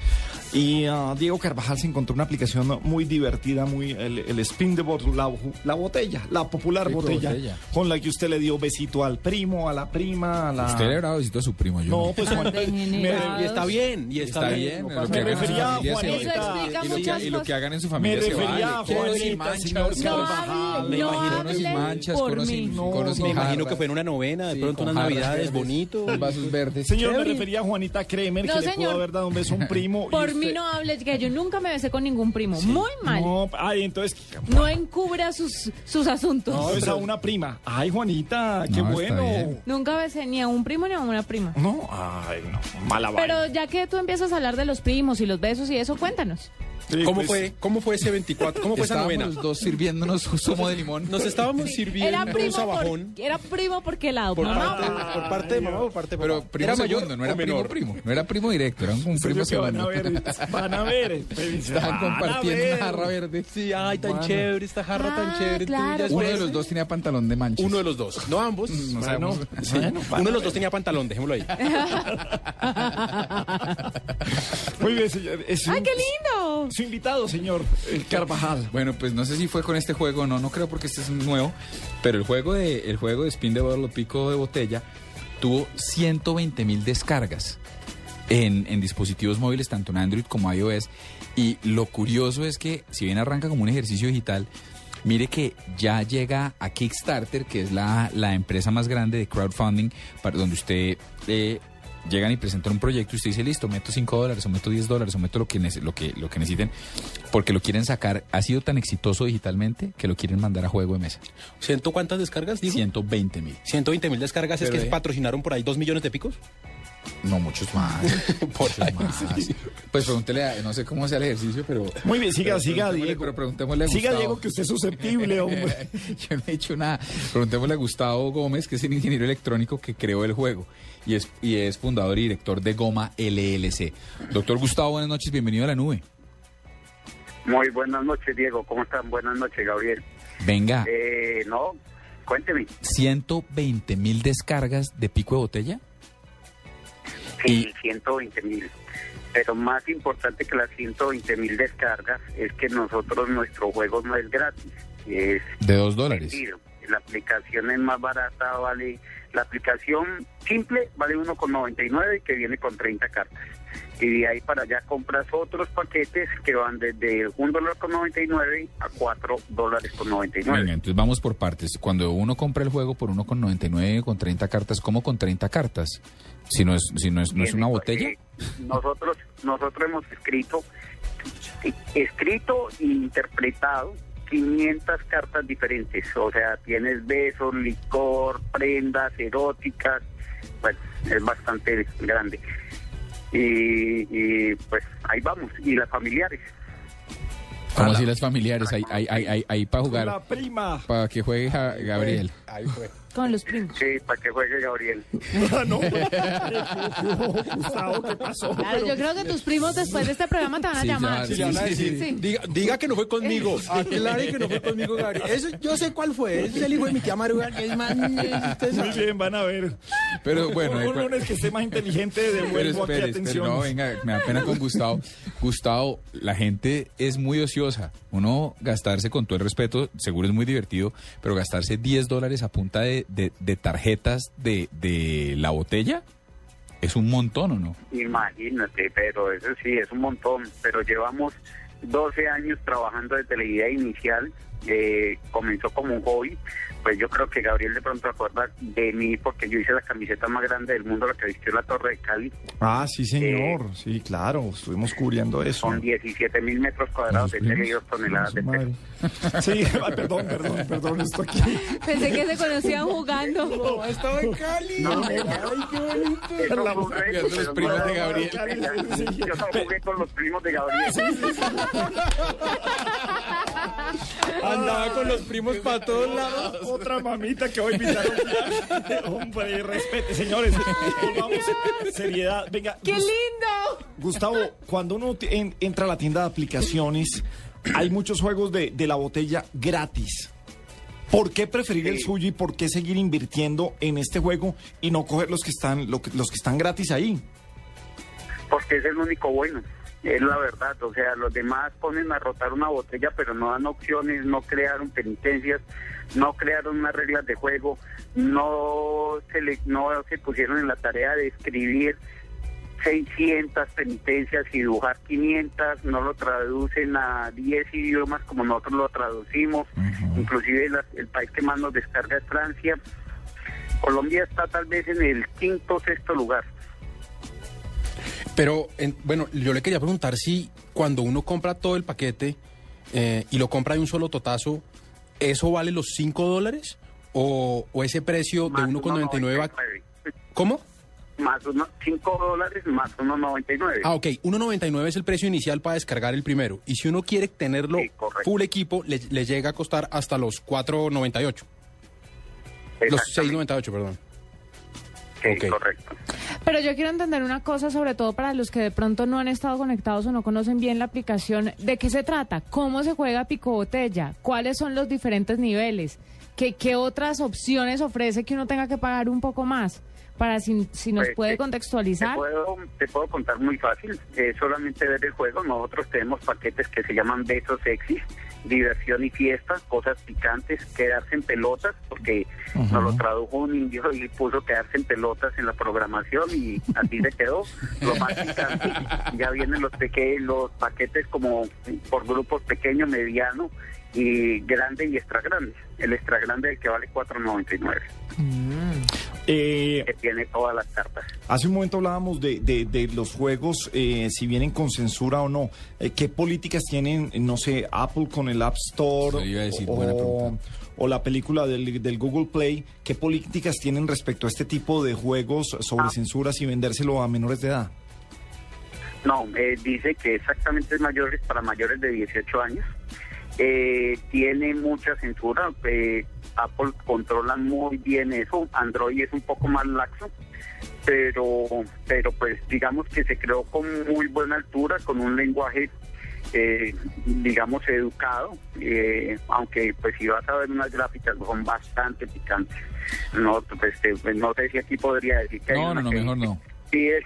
y ah, Diego Carvajal se encontró una aplicación muy divertida, muy el, el spin de bottle, la, la botella, la popular botella, botella. con la que usted le dio besito al primo, a la prima, a la... Usted le habrá dado besito a su primo, yo. No, pues Juan- Y está bien, y está, Está bien. bien, no lo que Me refería a Juanita. vale. Eso explica Y lo que- Y lo que hagan en su Me familia se refería a vale. Juanita, y manchas, señor no Carvajal. hable, Me no imagino- hablen manchas, mí. Me imagino que fue en una novena, de pronto unas navidades bonito. vasos verdes. Señor, me refería a Juanita Kremer, No, que le pudo haber dado un beso a un primo. Por usted- mí no hables, que yo nunca me besé con ningún primo. Muy mal. No, ay, entonces... No encubra sus, sus asuntos. No, es a una prima. Ay, Juanita, qué No, bueno. Nunca besé ni a un primo ni a una prima. No, ay, no, mala vaina. Pero ya que tú empiezas a hablar de los primos y los besos y eso, cuéntanos. Sí, ¿Cómo pues, fue? ¿Cómo fue ese 24? ¿Cómo fue esa Estábamos novena? los dos sirviéndonos zumo de limón. Nos estábamos sirviendo Era un sabajón. por, era primo porque la Por mamá. parte, por parte de mamá o por parte de papá. Pero primo ¿Era mayor segundo, no era primo primo. No era primo directo, era un, primo que van a segundo. ver, van a ver. Estaban Van a compartiendo ver. una jarra verde. Sí, ay, tan Bueno. chévere, esta jarra Ah, tan chévere. claro, Uno de los dos tenía pantalón de manchas. Uno de los dos, no ambos. No Bueno, sabemos. Sí. bueno, van Uno de los dos tenía pantalón, dejémoslo ahí. Muy bien, señor. Es ¡Ay, un- qué lindo! Su invitado, señor el Carvajal. Bueno, pues no sé si fue con este juego o no, no creo porque este es nuevo, pero el juego de, el juego de Spin de Bottle o Pico de Botella tuvo 120 mil descargas en, en dispositivos móviles, tanto en Android como iOS. Y lo curioso es que, si bien arranca como un ejercicio digital, mire que ya llega a Kickstarter, que es la, la empresa más grande de crowdfunding, para donde usted eh, llegan y presentan un proyecto y usted dice, listo, meto 5 dólares, o meto 10 dólares, o meto lo que, lo, que, lo que necesiten, porque lo quieren sacar. Ha sido tan exitoso digitalmente que lo quieren mandar a juego de mesa. ¿Ciento cuántas descargas, dijo? 120 mil. 120 mil descargas. ¿Es que de- patrocinaron por ahí dos millones de picos? No, muchos más. Por ahí. más. Pues pregúntele, a- no sé cómo sea el ejercicio, pero... Muy bien, siga, pero siga, Diego. Pero preguntémosle a Siga. Diego, que usted es susceptible, hombre. Yo no he dicho nada. Preguntémosle a Gustavo Gómez, que es el ingeniero electrónico que creó el juego y es, y es fundador y director de Goma LLC. Doctor Gustavo, buenas noches, bienvenido a la nube. Muy buenas noches, Diego. ¿Cómo están? Buenas noches, Gabriel. Venga, Eh, no, cuénteme. 120 mil descargas de pico de botella. Sí, 120 mil. Pero más importante que las 120 mil descargas es que nosotros, nuestro juego no es gratis. Es De dos dólares. vendido. La aplicación es más barata, vale. La aplicación simple vale 1,99 que viene con 30 cartas. Y de ahí para allá compras otros paquetes que van desde un dólar con 99 a 4 dólares con 99. Venga, entonces vamos por partes. Cuando uno compra el juego por 1,99 con 30 cartas, ¿cómo con 30 cartas? Si no es, si no es, no es una botella. Eh, nosotros nosotros hemos escrito escrito e interpretado 500 cartas diferentes o sea tienes besos licor prendas eróticas pues es bastante grande y, y, pues ahí vamos y las familiares Como así las familiares, ahí, ahí, ahí, ahí, ahí para La jugar, prima. para que juegue Gabriel. Ahí fue. Con los primos. sí para que juegue Gabriel Ah, no. Gustavo, ¿qué pasó? Claro, yo creo que tus primos después de este programa te van a Sí, llamar. Sí, van a Sí, decir, sí, sí. Diga, diga que no fue conmigo. Aclare que no fue conmigo, Gabriel. Eso, yo sé cuál fue. Ese es el hijo de mi tía Maruga. que Es más, Muy bien, van a ver. Pero bueno, un, un lunes que esté más inteligente, Pero devuelvo aquí atención. no, venga, me da pena con Gustavo. Gustavo, la gente es muy ociosa. Uno gastarse, con todo el respeto, seguro es muy divertido, pero gastarse 10 dólares a punta de, de- de tarjetas de, de la botella es un montón, ¿o no? Imagínate, pero eso sí, es un montón. Pero llevamos 12 años trabajando desde la inicial. eh, comenzó como un hobby. Pues yo creo que Gabriel de pronto acuerda de mí porque yo hice la camiseta más grande del mundo, la que vistió la Torre de Cali. Ah, sí, señor. Sí, claro. Estuvimos cubriendo eso. Con 17 mil metros cuadrados de tela y dos toneladas de tela. Sí, perdón, perdón, perdón, esto aquí. Pensé que se conocían jugando. Estaba en Cali. No, Ay, qué bonito. Reto, Los pero primos no- de Gabriel. Yo no jugué con los primos de Gabriel. Anda, andaba con los primos para todos lados. Otra mamita que voy a invitar a un plan. Hombre, respete, señores. Volvamos. Seriedad. Venga. ¡Qué lindo! Gustavo, cuando uno en- entra a la tienda de aplicaciones, hay muchos juegos de, de la botella gratis. ¿Por qué preferir el suyo y por qué seguir invirtiendo en este juego y no coger los que están, lo que- los que están gratis ahí? porque es el único bueno, es la verdad. O sea, los demás ponen a rotar una botella, pero no dan opciones, no crearon penitencias, no crearon unas reglas de juego, no se, le, no se pusieron en la tarea de escribir 600 penitencias y dibujar 500, no lo traducen a 10 idiomas como nosotros lo traducimos, inclusive la- el país que más nos descarga es Francia. Colombia está tal vez en el quinto o sexto lugar. Pero, en- bueno, yo le quería preguntar si cuando uno compra todo el paquete eh, y lo compra de un solo totazo, ¿eso vale los 5 dólares? ¿O, o ese precio de 1,99? va- ¿Cómo? Más uno, 5 dólares más 1,99. Ah, ok. 1.99 es el precio inicial para descargar el primero. Y si uno quiere tenerlo full equipo, le, le llega a costar hasta los 4.98. Los 6.98, perdón. Sí, correcto. Pero yo quiero entender una cosa, sobre todo para los que de pronto no han estado conectados o no conocen bien la aplicación. ¿De qué se trata? ¿Cómo se juega pico botella? ¿Cuáles son los diferentes niveles? ¿Qué, qué otras opciones ofrece que uno tenga que pagar un poco más? Para si, si nos Pues, puede te- contextualizar. Te puedo, te puedo contar muy fácil, es solamente ver el juego. Nosotros tenemos paquetes que se llaman besos sexys, diversión y fiesta, cosas picantes, quedarse en pelotas, porque nos lo tradujo un indio y puso quedarse en pelotas en la programación y así se quedó. Lo más picante, ya vienen los pequeños, los paquetes como por grupos pequeño, mediano y grande y extra grande. El extra grande el que vale 4.99. Eh, que tiene todas las cartas. Hace un momento hablábamos de, de- de los juegos, eh, si vienen con censura o no. Eh, ¿Qué políticas tienen, no sé, Apple con el App Store Eso iba a decir, buena o, pregunta. o la película del, del Google Play? ¿Qué políticas tienen respecto a este tipo de juegos sobre censuras y vendérselo a menores de edad? No, eh, dice que exactamente es mayores para mayores de 18 años. Eh, tiene mucha censura. eh, Apple controla muy bien eso. Android es un poco más laxo. Pero, pero pues digamos que se creó con muy buena altura, con un lenguaje, eh, digamos, educado. eh, aunque pues si vas a ver unas gráficas son bastante picantes. No, pues, eh, no sé si aquí podría decir que hay No, una no, no, que mejor no. Sí, es.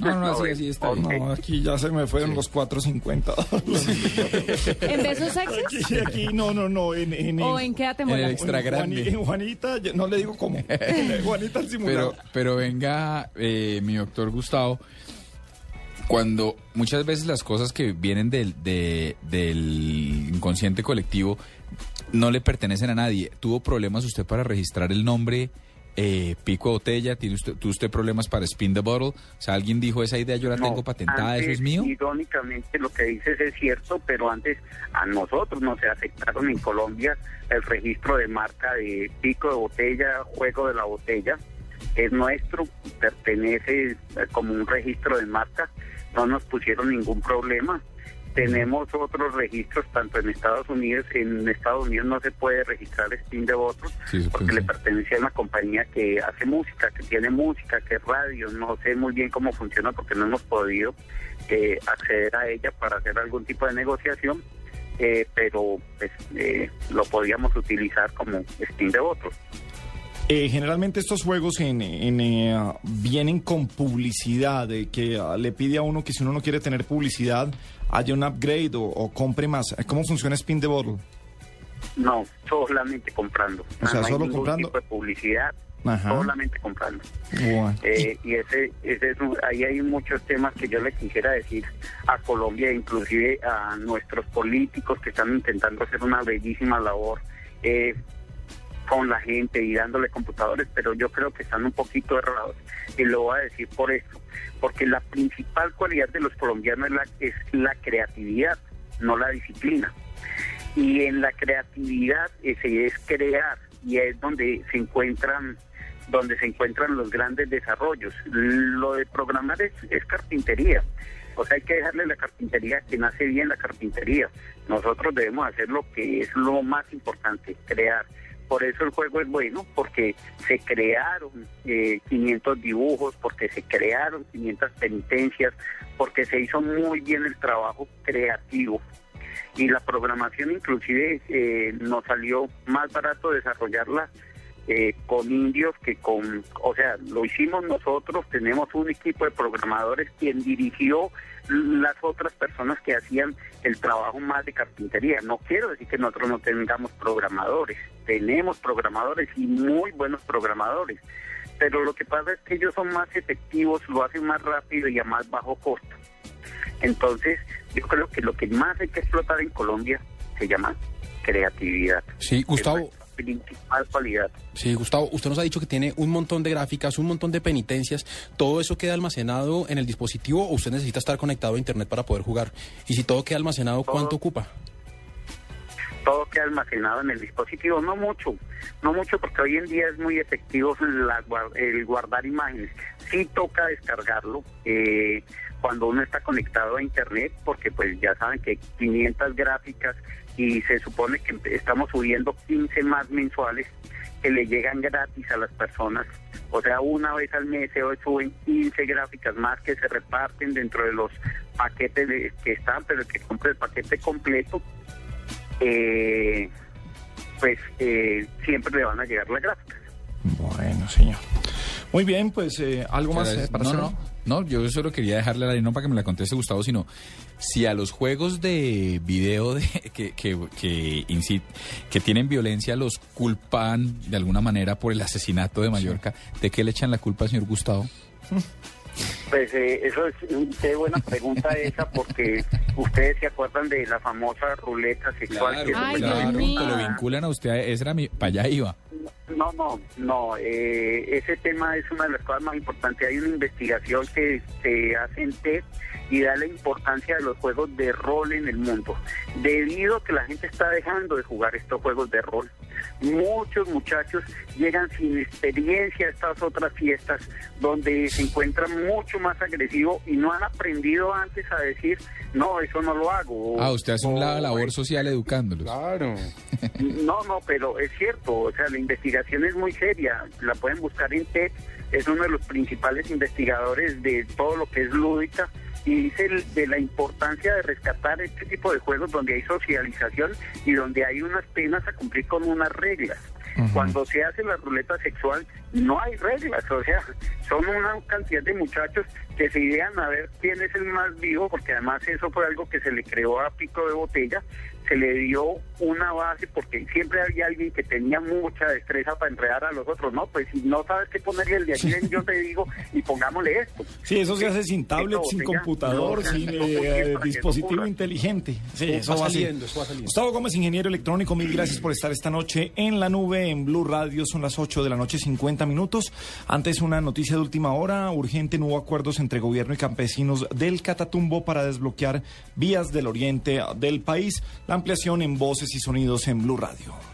No, no, así, No, así está. ok. No, aquí ya se me fueron los 4.50. ¿En besos sexys? Aquí, aquí, no, no, no. En, en, ¿O en quédate mola? en Juani- en Juanita, no le digo cómo. Juanita el Pero, simulador. pero venga, eh, mi doctor Gustavo, cuando muchas veces las cosas que vienen del, de- del inconsciente colectivo no le pertenecen a nadie. ¿Tuvo problemas usted para registrar el nombre eh, Pico de Botella? ¿Tiene usted, ¿Tuvo usted problemas para Spin the Bottle? O sea, alguien dijo, esa idea yo la No, tengo patentada, eso es mío. Irónicamente lo que dices es cierto, pero antes a nosotros nos aceptaron en Colombia el registro de marca de pico de botella, juego de la botella. Es nuestro, pertenece eh, como un registro de marca, no nos pusieron ningún problema. Tenemos otros registros tanto en Estados Unidos, en Estados Unidos no se puede registrar Spin de Bottle porque le pertenece a una compañía que hace música, que tiene música, que es radio. No sé muy bien cómo funciona porque no hemos podido eh, acceder a ella para hacer algún tipo de negociación, eh, pero pues, eh, lo podíamos utilizar como Steam de votos. Eh, generalmente estos juegos en, en, eh, vienen con publicidad, eh, que ah, le pide a uno que si uno no quiere tener publicidad, haya un upgrade o, o compre más. ¿Cómo funciona Spin the Bottle? No, solamente comprando. O sea, no hay solo comprando. tipo de publicidad, Ajá. solamente comprando. Bueno. Eh, y ese, ese es un- ahí hay muchos temas que yo le quisiera decir a Colombia, inclusive a nuestros políticos que están intentando hacer una bellísima labor eh, con la gente y dándole computadores, pero yo creo que están un poquito errados. Y lo voy a decir por esto, porque la principal cualidad de los colombianos es la, es la creatividad, no la disciplina. Y en la creatividad ese es crear y es donde se encuentran donde se encuentran los grandes desarrollos. Lo de programar es, es carpintería. O sea, hay que dejarle la carpintería que nace bien la carpintería. Nosotros debemos hacer lo que es lo más importante, crear. Por eso el juego es bueno, porque se crearon eh, 500 dibujos, porque se crearon 500 penitencias, porque se hizo muy bien el trabajo creativo. Y la programación inclusive eh, nos salió más barato desarrollarla eh, con indios que con, o sea, lo hicimos nosotros, tenemos un equipo de programadores quien dirigió las otras personas que hacían el trabajo más de carpintería. No quiero decir que nosotros no tengamos programadores, tenemos programadores y muy buenos programadores, pero lo que pasa es que ellos son más efectivos, lo hacen más rápido y a más bajo costo. Entonces, yo creo que lo que más hay que explotar en Colombia se llama creatividad. Sí, Gustavo. Principal cualidad. Sí, Gustavo, usted nos ha dicho que tiene un montón de gráficas, un montón de penitencias. ¿Todo eso queda almacenado en el dispositivo o usted necesita estar conectado a Internet para poder jugar? Y si todo queda almacenado, ¿cuánto ocupa? todo queda almacenado en el dispositivo, no mucho, no mucho porque hoy en día es muy efectivo la el guardar imágenes. Sí toca descargarlo eh, cuando uno está conectado a internet porque pues ya saben que 500 gráficas y se supone que estamos subiendo 15 más mensuales que le llegan gratis a las personas. O sea, una vez al mes se suben 15 gráficas más que se reparten dentro de los paquetes de- que están, pero el que compre el paquete completo eh, pues eh, siempre le van a llegar las gráficas. Bueno, señor. Muy bien, pues eh, algo más eh, para no, no, no, yo solo quería dejarle la ley, no para que me la conteste Gustavo, sino si a los juegos de video de, que, que, que, que tienen violencia los culpan de alguna manera por el asesinato de Mallorca, ¿de qué le echan la culpa al señor Gustavo? Pues eh, eso es qué buena pregunta esa porque ustedes se acuerdan de la famosa ruleta sexual. que fue claro, que lo vinculan a usted, a- ese era mi, para allá iba. No, no, no. eh, ese tema es una de las cosas más importantes. Hay una investigación que se hace en TED y da la importancia de los juegos de rol en el mundo. Debido a que la gente está dejando de jugar estos juegos de rol. Muchos muchachos llegan sin experiencia a estas otras fiestas donde se encuentran mucho más agresivos y no han aprendido antes a decir, no, eso no lo hago. Ah, usted hace un O- lado labor social educándolos. Claro. no, no, pero es cierto, o sea, la investigación es muy seria, la pueden buscar en TED, es uno de los principales investigadores de todo lo que es lúdica y dice el- de la importancia de rescatar este tipo de juegos donde hay socialización y donde hay unas penas a cumplir con unas reglas. Cuando se hace la ruleta sexual no hay reglas, o sea, son una cantidad de muchachos que se idean a ver quién es el más vivo, porque además eso fue algo que se le creó a pico de botella, se le dio una base porque siempre había alguien que tenía mucha destreza para enredar a los otros, no, pues si no sabes qué ponerle el de aquí, ven, yo te digo y pongámosle esto. Sí, eso se hace sin tablet, sin computador, no, sin eh, dispositivo inteligente. Sí, Va eso va así. saliendo, eso va saliendo. Gustavo Gómez, ingeniero electrónico, mil gracias por estar esta noche en la nube en Blue Radio. Son las 8 de la noche, 50 minutos. Antes, una noticia de última hora. Urgente, no hubo acuerdos entre gobierno y campesinos del Catatumbo para desbloquear vías del oriente del país. La ampliación en voces y sonidos en Blue Radio.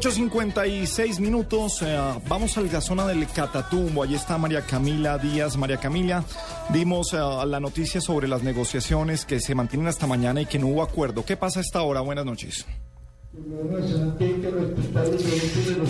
8.56 minutos, eh, vamos a la zona del Catatumbo, allí está María Camila Díaz. María Camila, dimos eh, la noticia sobre las negociaciones que se mantienen hasta mañana y que no hubo acuerdo. ¿Qué pasa a esta hora? Buenas noches.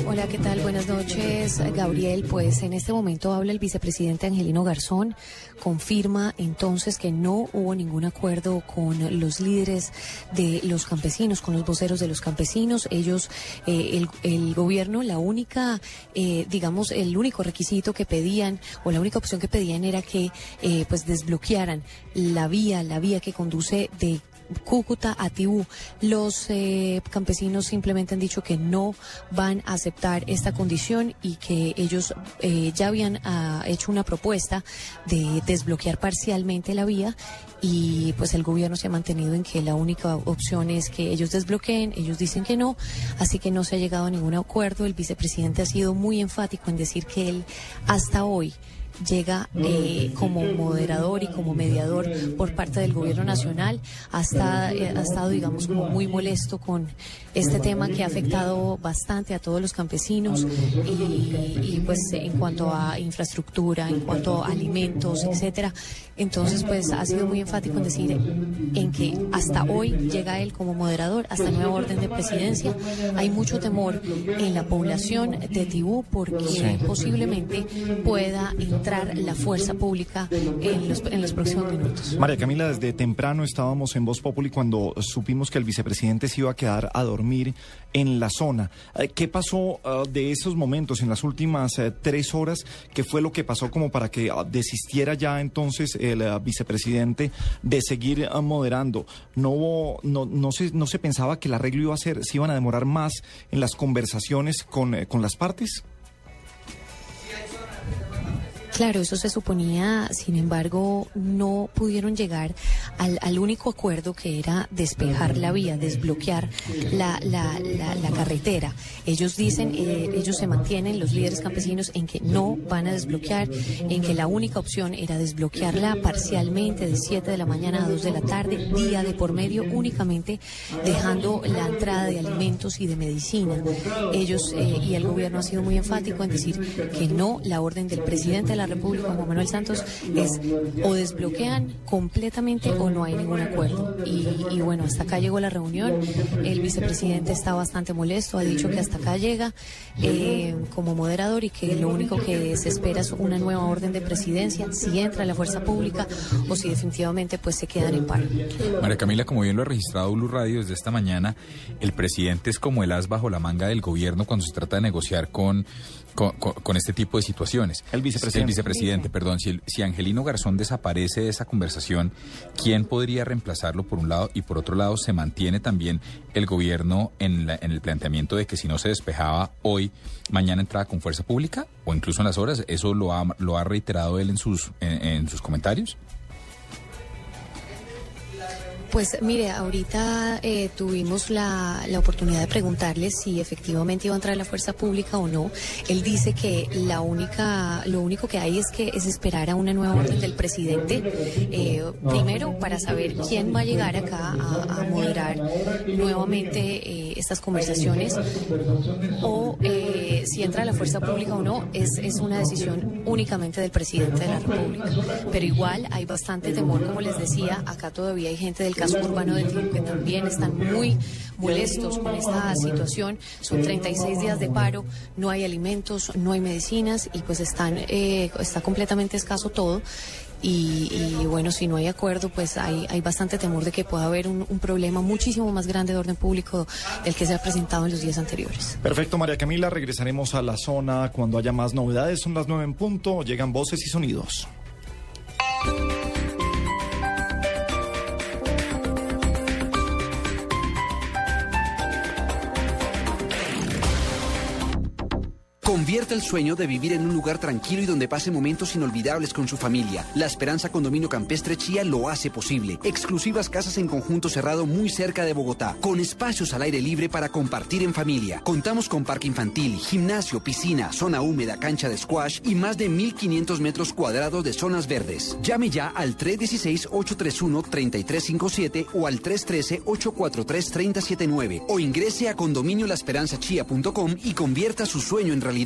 Hola, ¿qué tal? Buenas noches, Gabriel. Pues en este momento habla el vicepresidente Angelino Garzón Confirma entonces que no hubo ningún acuerdo con los líderes de los campesinos, con los voceros de los campesinos. Ellos, eh, el, el gobierno, la única, eh, digamos, el único requisito que pedían o la única opción que pedían era que eh, pues desbloquearan la vía, la vía que conduce de Cúcuta a Tibú. Los eh, campesinos simplemente han dicho que no van a aceptar esta condición y que ellos eh, ya habían ah, hecho una propuesta de desbloquear parcialmente la vía y pues el gobierno se ha mantenido en que la única opción es que ellos desbloqueen, ellos dicen que no, así que no se ha llegado a ningún acuerdo. El vicepresidente ha sido muy enfático en decir que él hasta hoy llega eh, como moderador y como mediador por parte del gobierno nacional. Eh, ha estado, digamos, como muy molesto con este tema que ha afectado bastante a todos los campesinos y, y, pues en cuanto a infraestructura, en cuanto a alimentos, etcétera. Entonces, pues ha sido muy enfático en decir en que hasta hoy llega él como moderador, hasta nueva orden de presidencia. Hay mucho temor en la población de Tibú porque Sí. posiblemente pueda entrar la fuerza pública en los, próximos minutos. María Camila, desde temprano estábamos en Voz Populi cuando supimos que el vicepresidente se iba a quedar a dormir en la zona. Eh, ¿Qué pasó ah, de esos momentos en las últimas eh, tres horas? ¿Qué fue lo que pasó como para que ah, desistiera ya entonces el ah, vicepresidente de seguir moderando? No hubo, no, no se, no se pensaba que el arreglo iba a ser, se iban a demorar más en las conversaciones con, eh, con las partes. Claro, eso se suponía, sin embargo, no pudieron llegar al, único acuerdo que era despejar la vía, desbloquear la carretera. Ellos dicen, eh, ellos se mantienen, los líderes campesinos, en que no van a desbloquear, en que la única opción era desbloquearla parcialmente de 7 de la mañana a 2 de la tarde, día de por medio, únicamente dejando la entrada de alimentos y de medicina. Ellos eh, y el gobierno ha sido muy enfático en decir que no, la orden del presidente de la República, Juan Manuel Santos, es o desbloquean completamente o no hay ningún acuerdo. Y, y bueno, hasta acá llegó la reunión. El vicepresidente está bastante molesto, ha dicho que hasta acá llega eh, como moderador y que lo único que se espera es una nueva orden de presidencia, si entra la fuerza pública o si definitivamente pues se quedan en paro. María Camila, como bien lo ha registrado Blue Radio desde esta mañana, el presidente es como el as bajo la manga del gobierno cuando se trata de negociar con, con, con- con este tipo de situaciones. El vicepresidente. El vicepresidente, perdón. Si, el- si Angelino Garzón desaparece de esa conversación, ¿quién podría reemplazarlo por un lado? Y por otro lado, se mantiene también el gobierno en, la- en el planteamiento de que si no se despejaba hoy, mañana entraba con fuerza pública o incluso en las horas. ¿Eso lo ha, lo ha reiterado él en sus, en- en sus comentarios? Pues mire, ahorita eh, tuvimos la, la oportunidad de preguntarle si efectivamente iba a entrar la fuerza pública o no. Él dice que la única, lo único que hay es que es esperar a una nueva orden del presidente. eh, primero para saber quién va a llegar acá a, a moderar nuevamente eh, estas conversaciones o eh, si entra la fuerza pública o no es, es una decisión únicamente del presidente de la República. Pero igual hay bastante temor, como les decía, acá todavía hay gente del caso urbano de que también están muy molestos con esta situación. Son 36 días de paro, no hay alimentos, no hay medicinas y pues están, eh, está completamente escaso todo. Y, y, bueno, si no hay acuerdo, pues hay, hay bastante temor de que pueda haber un, un problema muchísimo más grande de orden público del que se ha presentado en los días anteriores. Perfecto, María Camila. Regresaremos a la zona cuando haya más novedades. Son las nueve en punto. Llegan voces y sonidos. Convierte el sueño de vivir en un lugar tranquilo y donde pase momentos inolvidables con su familia. La Esperanza Condominio Campestre Chía lo hace posible. Exclusivas casas en conjunto cerrado muy cerca de Bogotá, con espacios al aire libre para compartir en familia. Contamos con parque infantil, gimnasio, piscina, zona húmeda, cancha de squash y más de 1.500 metros cuadrados de zonas verdes. Llame ya al 316-831-3357 o al 313-843-3079 o ingrese a condominiolaesperanzachía.com y convierta su sueño en realidad.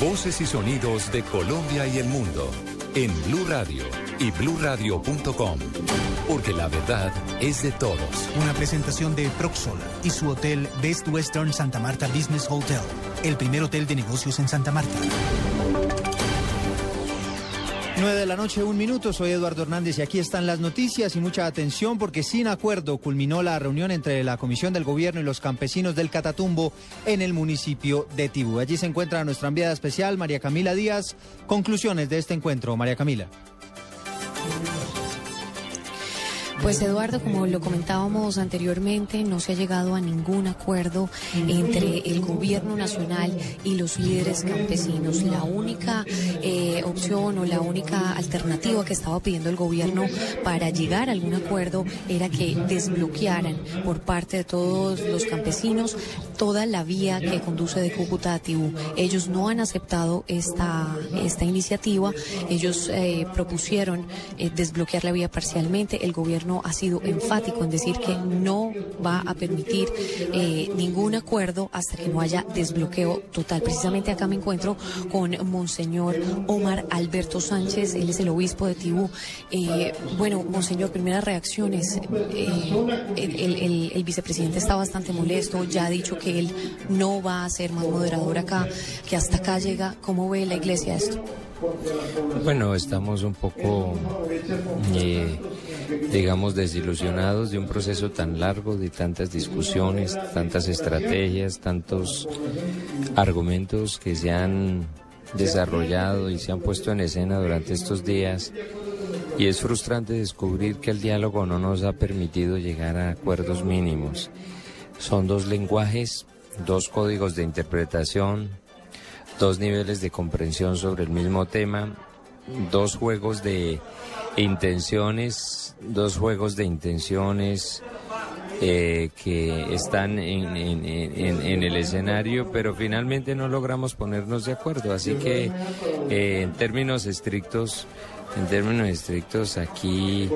Voces y sonidos de Colombia y el mundo en Blue Radio y bluradio.com, porque la verdad es de todos. Una presentación de Proxol y su hotel Best Western Santa Marta Business Hotel, el primer hotel de negocios en Santa Marta. 9 de la noche, un minuto. Soy Eduardo Hernández y aquí están las noticias y mucha atención porque sin acuerdo culminó la reunión entre la Comisión del Gobierno y los campesinos del Catatumbo en el municipio de Tibú. Allí se encuentra nuestra enviada especial, María Camila Díaz. Conclusiones de este encuentro, María Camila. Pues Eduardo, como lo comentábamos anteriormente, no se ha llegado a ningún acuerdo entre el gobierno nacional y los líderes campesinos. La única eh, opción o la única alternativa que estaba pidiendo el gobierno para llegar a algún acuerdo era que desbloquearan por parte de todos los campesinos toda la vía que conduce de Cúcuta a Tibú. Ellos no han aceptado esta, esta iniciativa. Ellos eh, propusieron eh, desbloquear la vía parcialmente. El gobierno ha sido enfático en decir que no va a permitir eh, ningún acuerdo hasta que no haya desbloqueo total. Precisamente acá me encuentro con Monseñor Omar Alberto Sánchez, él es el obispo de Tibú. Eh, bueno, Monseñor, primeras reacciones. Eh, el, vicepresidente está bastante molesto, ya ha dicho que él no va a ser más moderador acá, que hasta acá llega. ¿Cómo ve la iglesia esto? Bueno, estamos un poco, eh, digamos, desilusionados de un proceso tan largo, de tantas discusiones, tantas estrategias, tantos argumentos que se han desarrollado y se han puesto en escena durante estos días. Y es frustrante descubrir que el diálogo no nos ha permitido llegar a acuerdos mínimos. Son dos lenguajes, dos códigos de interpretación, dos niveles de comprensión sobre el mismo tema, dos juegos de intenciones, dos juegos de intenciones eh, que están en, en- el escenario, pero finalmente no logramos ponernos de acuerdo. Así que eh, en términos estrictos, en términos estrictos, aquí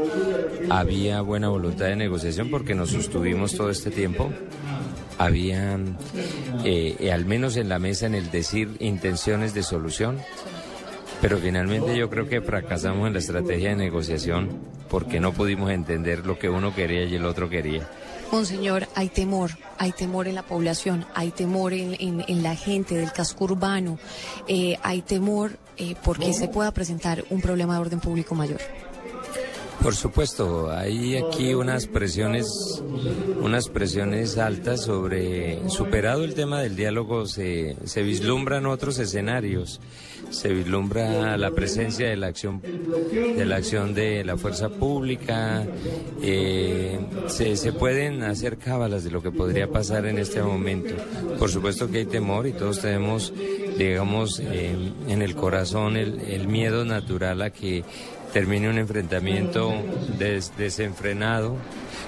había buena voluntad de negociación porque nos sostuvimos todo este tiempo había, eh, eh, al menos en la mesa, en el decir intenciones de solución, pero finalmente yo creo que fracasamos en la estrategia de negociación porque no pudimos entender lo que uno quería y el otro quería. Monseñor, hay temor, hay temor en la población, hay temor en, en- la gente del casco urbano, eh, hay temor porque se pueda presentar un problema de orden público mayor. Por supuesto, hay aquí unas presiones, unas presiones altas sobre, superado el tema del diálogo, se, se vislumbran otros escenarios, se vislumbra la presencia de la acción, de la acción de la fuerza pública, eh, se, se pueden hacer cábalas de lo que podría pasar en este momento. Por supuesto que hay temor y todos tenemos, digamos, eh, en el corazón el, el miedo natural a que termine un enfrentamiento des- desenfrenado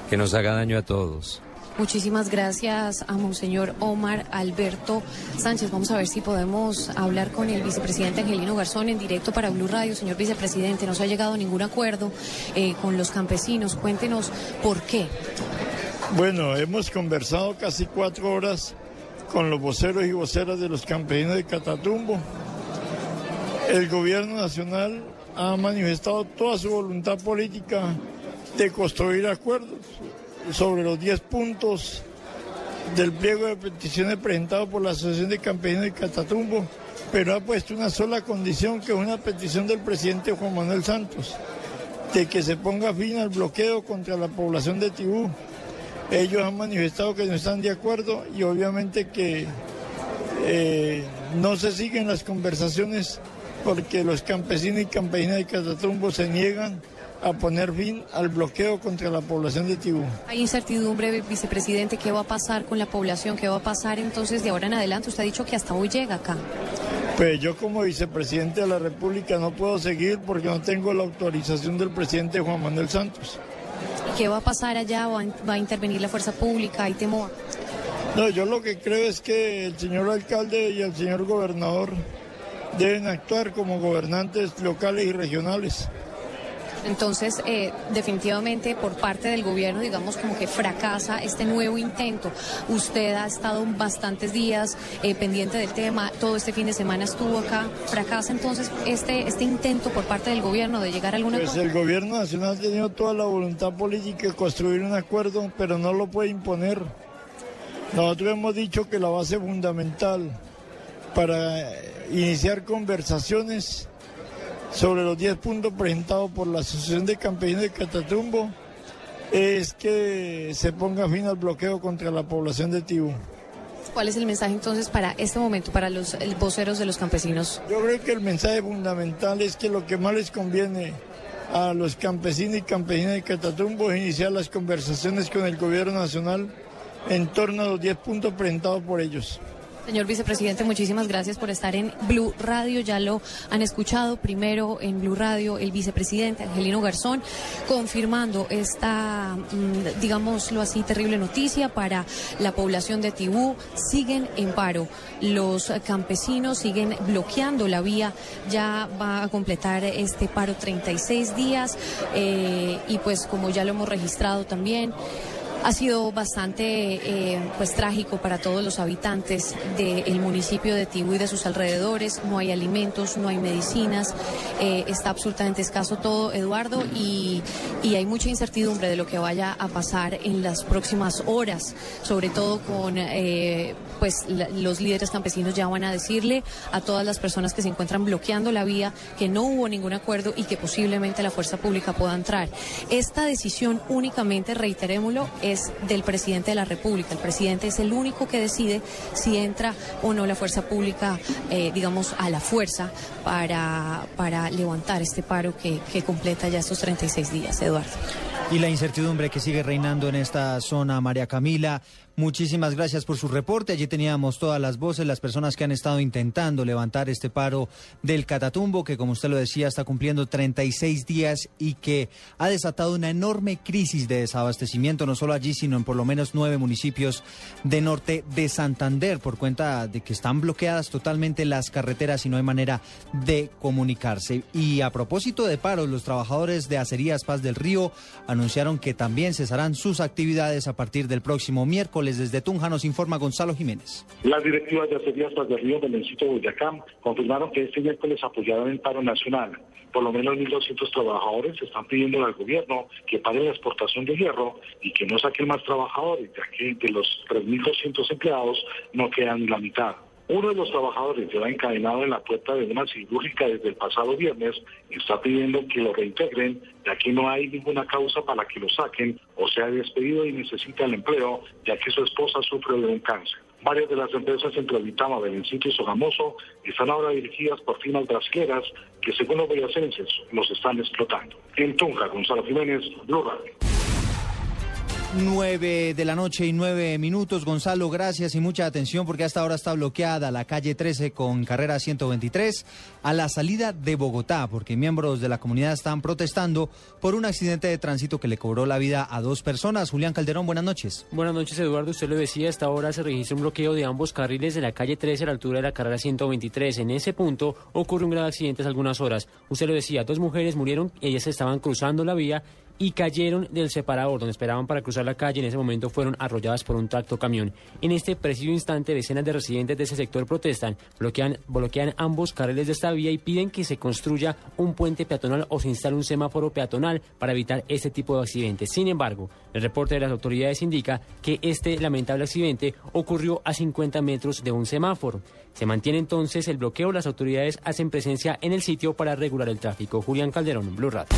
que nos haga daño a todos. Muchísimas gracias a Monseñor Omar Alberto Sánchez. Vamos a ver si podemos hablar con el vicepresidente Angelino Garzón en directo para Blue Radio. Señor vicepresidente, no se ha llegado a ningún acuerdo eh, con los campesinos. Cuéntenos por qué. Bueno, hemos conversado casi cuatro horas con los voceros y voceras de los campesinos de Catatumbo. El gobierno nacional ha manifestado toda su voluntad política de construir acuerdos sobre los 10 puntos del pliego de peticiones presentado por la Asociación de Campesinos de Catatumbo, pero ha puesto una sola condición, que es una petición del presidente Juan Manuel Santos, de que se ponga fin al bloqueo contra la población de Tibú. Ellos han manifestado que no están de acuerdo y obviamente que eh, no se siguen las conversaciones porque los campesinos y campesinas de Catatumbo se niegan a poner fin al bloqueo contra la población de Tibú. Hay incertidumbre, vicepresidente, ¿qué va a pasar con la población? ¿Qué va a pasar entonces de ahora en adelante? Usted ha dicho que hasta hoy llega acá. Pues yo como vicepresidente de la República no puedo seguir porque no tengo la autorización del presidente Juan Manuel Santos. ¿Qué va a pasar allá? ¿Va a, va a intervenir la fuerza pública? ¿Hay temor? No, yo lo que creo es que el señor alcalde y el señor gobernador deben actuar como gobernantes locales y regionales. Entonces, eh, definitivamente por parte del gobierno, digamos, como que fracasa este nuevo intento. Usted ha estado bastantes días eh, pendiente del tema, todo este fin de semana estuvo acá. ¿Fracasa entonces este, este intento por parte del gobierno de llegar a alguna Pues cosa? el gobierno nacional ha tenido toda la voluntad política de construir un acuerdo, pero no lo puede imponer. Nosotros hemos dicho que la base fundamental para iniciar conversaciones sobre los 10 puntos presentados por la Asociación de Campesinos de Catatumbo es que se ponga fin al bloqueo contra la población de Tibú. ¿Cuál es el mensaje entonces para este momento, para los voceros de los campesinos? Yo creo que el mensaje fundamental es que lo que más les conviene a los campesinos y campesinas de Catatumbo es iniciar las conversaciones con el gobierno nacional en torno a los 10 puntos presentados por ellos. Señor vicepresidente, muchísimas gracias por estar en Blue Radio. Ya lo han escuchado primero en Blue Radio el vicepresidente Angelino Garzón confirmando esta, mm, digámoslo así, terrible noticia para la población de Tibú. Siguen en paro. Los campesinos siguen bloqueando la vía. Ya va a completar este paro 36 días eh, y pues como ya lo hemos registrado también. Ha sido bastante eh, pues trágico para todos los habitantes del municipio de Tibú y de sus alrededores. No hay alimentos, no hay medicinas, eh, está absolutamente escaso todo, Eduardo, y, y hay mucha incertidumbre de lo que vaya a pasar en las próximas horas, sobre todo con eh, pues los líderes campesinos ya van a decirle a todas las personas que se encuentran bloqueando la vía que no hubo ningún acuerdo y que posiblemente la fuerza pública pueda entrar. Esta decisión únicamente, reiterémoslo, es del presidente de la República. El presidente es el único que decide si entra o no la fuerza pública, eh, digamos, a la fuerza para, para levantar este paro que, que completa ya estos 36 días, Eduardo. Y la incertidumbre que sigue reinando en esta zona, María Camila. Muchísimas gracias por su reporte. Allí teníamos todas las voces, las personas que han estado intentando levantar este paro del Catatumbo, que como usted lo decía, está cumpliendo 36 días y que ha desatado una enorme crisis de desabastecimiento, no solo allí, sino en por lo menos nueve municipios de norte de Santander, por cuenta de que están bloqueadas totalmente las carreteras y no hay manera de comunicarse. Y a propósito de paros, los trabajadores de Acerías Paz del Río anunciaron que también cesarán sus actividades a partir del próximo miércoles. Desde Tunja nos informa Gonzalo Jiménez. Las directivas de Paz del Río del municipio de Boyacá confirmaron que este miércoles apoyaron el paro nacional. Por lo menos 1.200 trabajadores están pidiendo al gobierno que pare la exportación de hierro y que no saquen más trabajadores, ya que de los 3.200 empleados no quedan la mitad. Uno de los trabajadores lleva encadenado en la puerta de una cirúrgica desde el pasado viernes y está pidiendo que lo reintegren, ya que no hay ninguna causa para que lo saquen o sea despedido y necesita el empleo, ya que su esposa sufre de un cáncer. Varias de las empresas entre Vitama, Belencito y Sogamoso están ahora dirigidas por firmas brasileras que según los boyacenses los están explotando. En Tunja, Gonzalo Jiménez, Blue Radio. 9 de la noche y 9 minutos. Gonzalo, gracias y mucha atención porque hasta ahora está bloqueada la calle 13 con carrera 123 a la salida de Bogotá porque miembros de la comunidad están protestando por un accidente de tránsito que le cobró la vida a dos personas. Julián Calderón, buenas noches. Buenas noches, Eduardo. Usted lo decía, hasta ahora se registra un bloqueo de ambos carriles de la calle 13 a la altura de la carrera 123. En ese punto ocurre un grave accidente hace algunas horas. Usted lo decía, dos mujeres murieron, ellas estaban cruzando la vía y cayeron del separador donde esperaban para cruzar la calle. En ese momento fueron arrolladas por un tracto camión. En este preciso instante, decenas de residentes de ese sector protestan, bloquean, bloquean ambos carriles de esta vía y piden que se construya un puente peatonal o se instale un semáforo peatonal para evitar este tipo de accidentes. Sin embargo, el reporte de las autoridades indica que este lamentable accidente ocurrió a 50 metros de un semáforo. Se mantiene entonces el bloqueo. Las autoridades hacen presencia en el sitio para regular el tráfico. Julián Calderón, Blue Radio.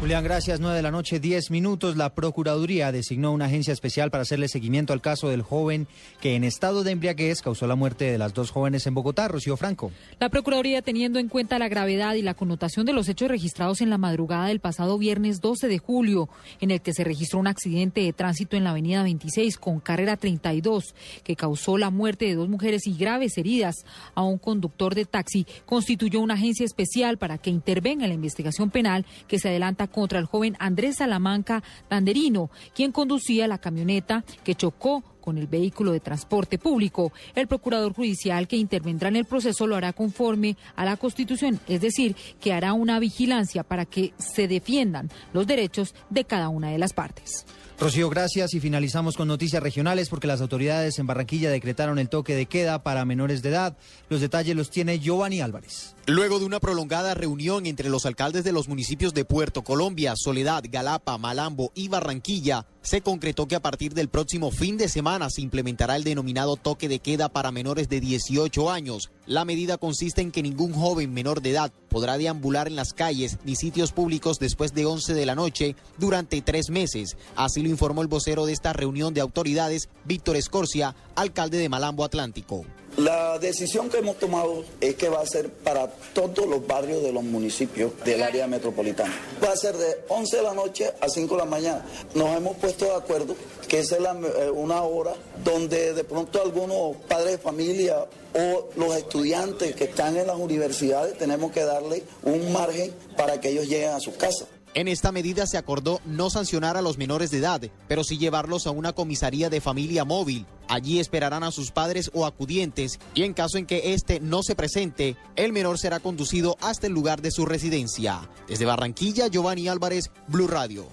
Julián, gracias. 9 de la noche, 10 minutos. La Procuraduría designó una agencia especial para hacerle seguimiento al caso del joven que en estado de embriaguez causó la muerte de las dos jóvenes en Bogotá. Rocío Franco. La Procuraduría, teniendo en cuenta la gravedad y la connotación de los hechos registrados en la madrugada del pasado viernes 12 de julio, en el que se registró un accidente de tránsito en la avenida 26 con carrera 32, que causó la muerte de dos mujeres y graves heridas a un conductor de taxi, constituyó una agencia especial para que intervenga en la investigación penal que se adelanta contra el joven Andrés Salamanca Tanderino, quien conducía la camioneta que chocó con el vehículo de transporte público. El procurador judicial que intervendrá en el proceso lo hará conforme a la Constitución, es decir, que hará una vigilancia para que se defiendan los derechos de cada una de las partes. Rocío, gracias y finalizamos con noticias regionales porque las autoridades en Barranquilla decretaron el toque de queda para menores de edad. Los detalles los tiene Giovanni Álvarez. Luego de una prolongada reunión entre los alcaldes de los municipios de Puerto Colombia, Soledad, Galapa, Malambo y Barranquilla, se concretó que a partir del próximo fin de semana se implementará el denominado toque de queda para menores de 18 años. La medida consiste en que ningún joven menor de edad podrá deambular en las calles ni sitios públicos después de 11 de la noche durante tres meses. Así lo informó el vocero de esta reunión de autoridades, Víctor Escorcia, alcalde de Malambo Atlántico. La decisión que hemos tomado es que va a ser para todos los barrios de los municipios del área metropolitana. Va a ser de 11 de la noche a 5 de la mañana. Nos hemos puesto de acuerdo que esa es eh, una hora donde de pronto algunos padres de familia o los estudiantes que están en las universidades tenemos que darle un margen para que ellos lleguen a sus casas. En esta medida se acordó no sancionar a los menores de edad, pero sí llevarlos a una comisaría de familia móvil. Allí esperarán a sus padres o acudientes y en caso en que éste no se presente, el menor será conducido hasta el lugar de su residencia. Desde Barranquilla, Giovanni Álvarez, Blue Radio.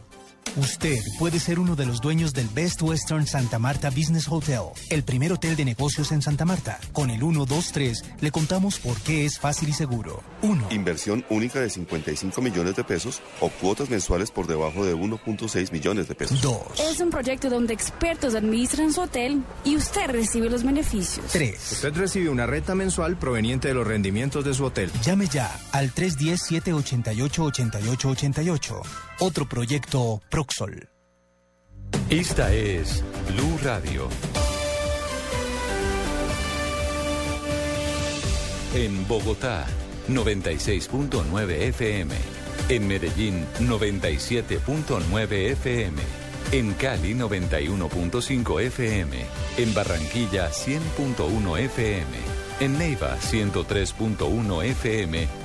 Usted puede ser uno de los dueños del Best Western Santa Marta Business Hotel, el primer hotel de negocios en Santa Marta. Con el 123 le contamos por qué es fácil y seguro. 1. Inversión única de 55 millones de pesos o cuotas mensuales por debajo de 1.6 millones de pesos. 2. Es un proyecto donde expertos administran su hotel y usted recibe los beneficios. 3. Usted recibe una renta mensual proveniente de los rendimientos de su hotel. Llame ya al 310-788-8888. Otro proyecto Proxol. Esta es Blue Radio. En Bogotá, 96.9 FM. En Medellín, 97.9 FM. En Cali, 91.5 FM. En Barranquilla, 100.1 FM. En Neiva, 103.1 FM.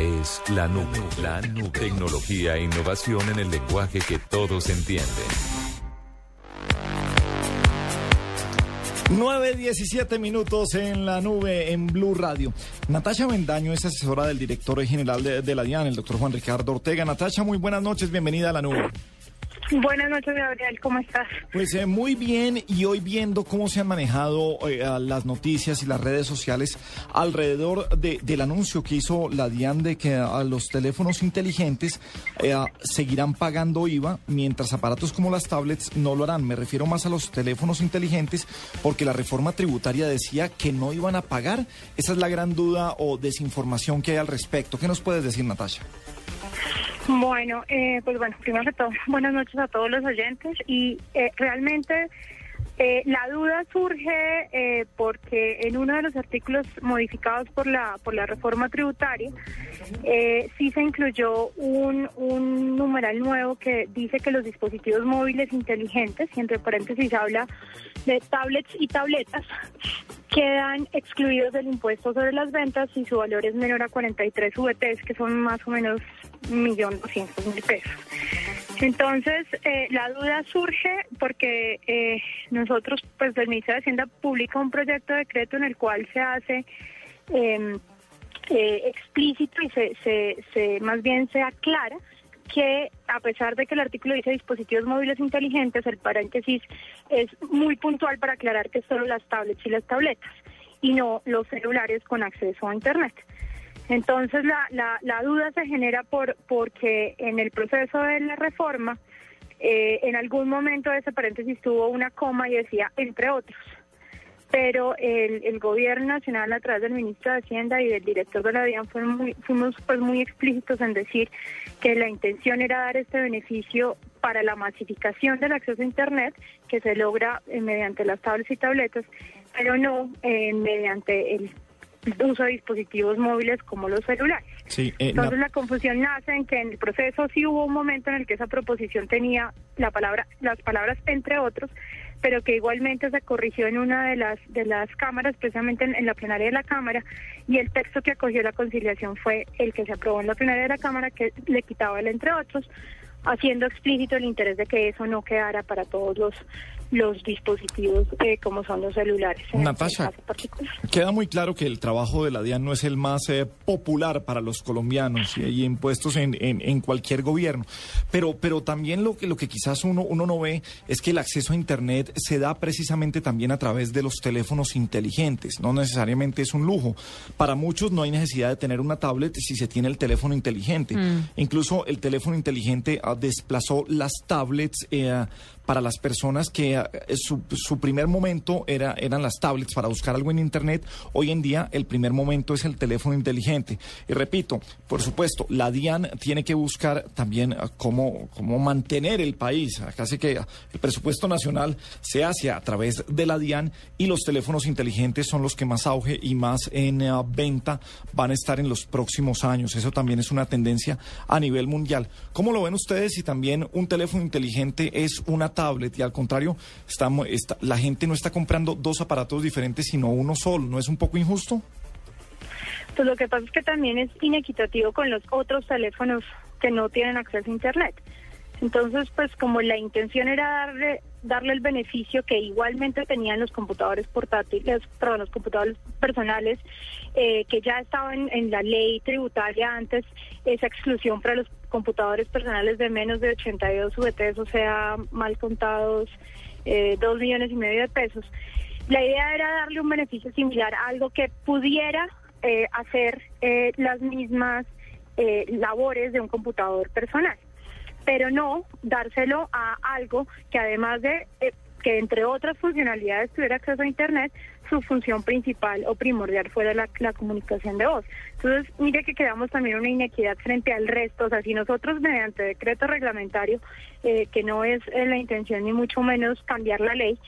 Es la nube, la nube. Tecnología e innovación en el lenguaje que todos entienden. 9.17 minutos en la nube en Blue Radio. Natasha Bendaño es asesora del director general de, de la DIAN, el doctor Juan Ricardo Ortega. Natasha, muy buenas noches, bienvenida a la nube. Buenas noches, Gabriel, ¿cómo estás? Pues eh, muy bien y hoy viendo cómo se han manejado eh, las noticias y las redes sociales alrededor de- del anuncio que hizo la DIAN de que a los teléfonos inteligentes eh, seguirán pagando IVA mientras aparatos como las tablets no lo harán. Me refiero más a los teléfonos inteligentes porque la reforma tributaria decía que no iban a pagar. Esa es la gran duda o desinformación que hay al respecto. ¿Qué nos puedes decir, Natasha? Bueno, eh, pues bueno, primero que todo, buenas noches a todos los oyentes y eh, realmente eh, la duda surge eh, porque en uno de los artículos modificados por la por la reforma tributaria eh, sí se incluyó un, un numeral nuevo que dice que los dispositivos móviles inteligentes, y entre paréntesis habla de tablets y tabletas, quedan excluidos del impuesto sobre las ventas si su valor es menor a 43 VTs, que son más o menos 1.200.000 pesos. Entonces, eh, la duda surge porque eh, nosotros, pues, el Ministerio de Hacienda publica un proyecto de decreto en el cual se hace eh, eh, explícito y se, se, más bien se aclara que a pesar de que el artículo dice dispositivos móviles inteligentes, el paréntesis es muy puntual para aclarar que solo las tablets y las tabletas y no los celulares con acceso a Internet. Entonces la, la, la duda se genera por porque en el proceso de la reforma, eh, en algún momento ese paréntesis tuvo una coma y decía entre otros. Pero el, el gobierno nacional a través del ministro de Hacienda y del director de la DIAN fueron muy, fuimos pues muy explícitos en decir que la intención era dar este beneficio para la masificación del acceso a Internet que se logra eh, mediante las tablets y tabletas, pero no eh, mediante el uso de dispositivos móviles como los celulares. Sí, eh, Entonces la confusión nace en que en el proceso sí hubo un momento en el que esa proposición tenía la palabra, las palabras entre otros, pero que igualmente se corrigió en una de las de las cámaras, precisamente en, en la plenaria de la Cámara, y el texto que acogió la conciliación fue el que se aprobó en la plenaria de la Cámara, que le quitaba el entre otros, haciendo explícito el interés de que eso no quedara para todos los los dispositivos eh, como son los celulares. en este Natasha, caso particular. Queda muy claro que el trabajo de la DIAN no es el más eh, popular para los colombianos y hay impuestos en, en- en cualquier gobierno. Pero, pero también lo que, lo que quizás uno, uno no ve es que el acceso a Internet se da precisamente también a través de los teléfonos inteligentes. No necesariamente es un lujo. Para muchos no hay necesidad de tener una tablet si se tiene el teléfono inteligente. Mm. Incluso el teléfono inteligente ah, desplazó las tablets eh, para las personas que ah, su, su primer momento era, eran las tablets para buscar algo en Internet. Hoy en día el primer momento es el teléfono inteligente. Y repito, por supuesto, la DIAN tiene que buscar también ah, cómo, cómo mantener el país. Sé que el presupuesto nacional se hace a través de la DIAN y los teléfonos inteligentes son los que más auge y más en ah, venta van a estar en los próximos años. Eso también es una tendencia a nivel mundial. ¿Cómo lo ven ustedes si también un teléfono inteligente es una tablet y al contrario, estamos, está- la gente no está comprando dos aparatos diferentes sino uno solo? ¿No es un poco injusto? Pues lo que pasa es que también es inequitativo con los otros teléfonos que no tienen acceso a Internet. Entonces, pues como la intención era darle darle el beneficio que igualmente tenían los computadores portátiles, perdón, los computadores personales, eh, que ya estaban en la ley tributaria antes, esa exclusión para los computadores personales de menos de 82 VTs, o sea, mal contados, eh, dos millones y medio de pesos. La idea era darle un beneficio similar a algo que pudiera eh, hacer eh, las mismas labores de un computador personal, pero no dárselo a algo que además de eh, que entre otras funcionalidades tuviera acceso a Internet, su función principal o primordial fuera la, comunicación de voz. Entonces, mire que quedamos también una inequidad frente al resto. O sea, si nosotros mediante decreto reglamentario, eh, que no es eh, la intención ni mucho menos cambiar la ley,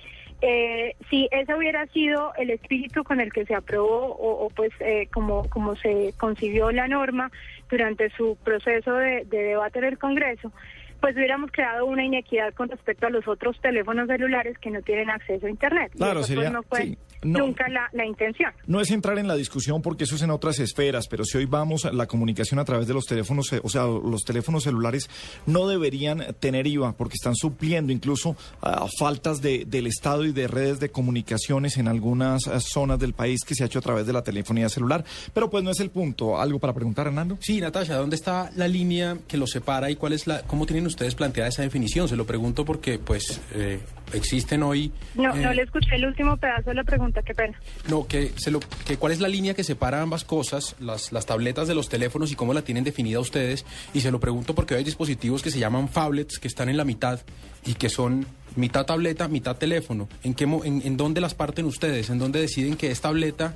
eh, si ese hubiera sido el espíritu con el que se aprobó o, o pues eh, como, como se concibió la norma durante su proceso de, de debate en el Congreso, pues hubiéramos creado una inequidad con respecto a los otros teléfonos celulares que no tienen acceso a Internet. Claro, pues, sería, no sí, nunca la, la intención. No es entrar en la discusión porque eso es en otras esferas, pero si hoy vamos a la comunicación a través de los teléfonos, eh, o sea, los teléfonos celulares no deberían tener IVA porque están supliendo incluso a faltas de, del Estado y de redes de comunicaciones en algunas eh, zonas del país que se ha hecho a través de la telefonía celular. Pero pues no es el punto. ¿Algo para preguntar, Hernando? Sí, Natasha, ¿dónde está la línea que los separa y cuál es la, cómo tienen ustedes planteada esa definición? Se lo pregunto porque, pues, eh, existen hoy. No, no eh, le escuché el último pedazo de la pregunta, qué pena. No, que, se lo, que cuál es la línea que separa ambas cosas, las, las tabletas de los teléfonos y cómo la tienen definida ustedes. Y se lo pregunto porque hay dispositivos que se llaman phablets, que están en la mitad y que son mitad tableta, mitad teléfono. ¿En, qué, en, en dónde las parten ustedes? ¿En dónde deciden que es tableta,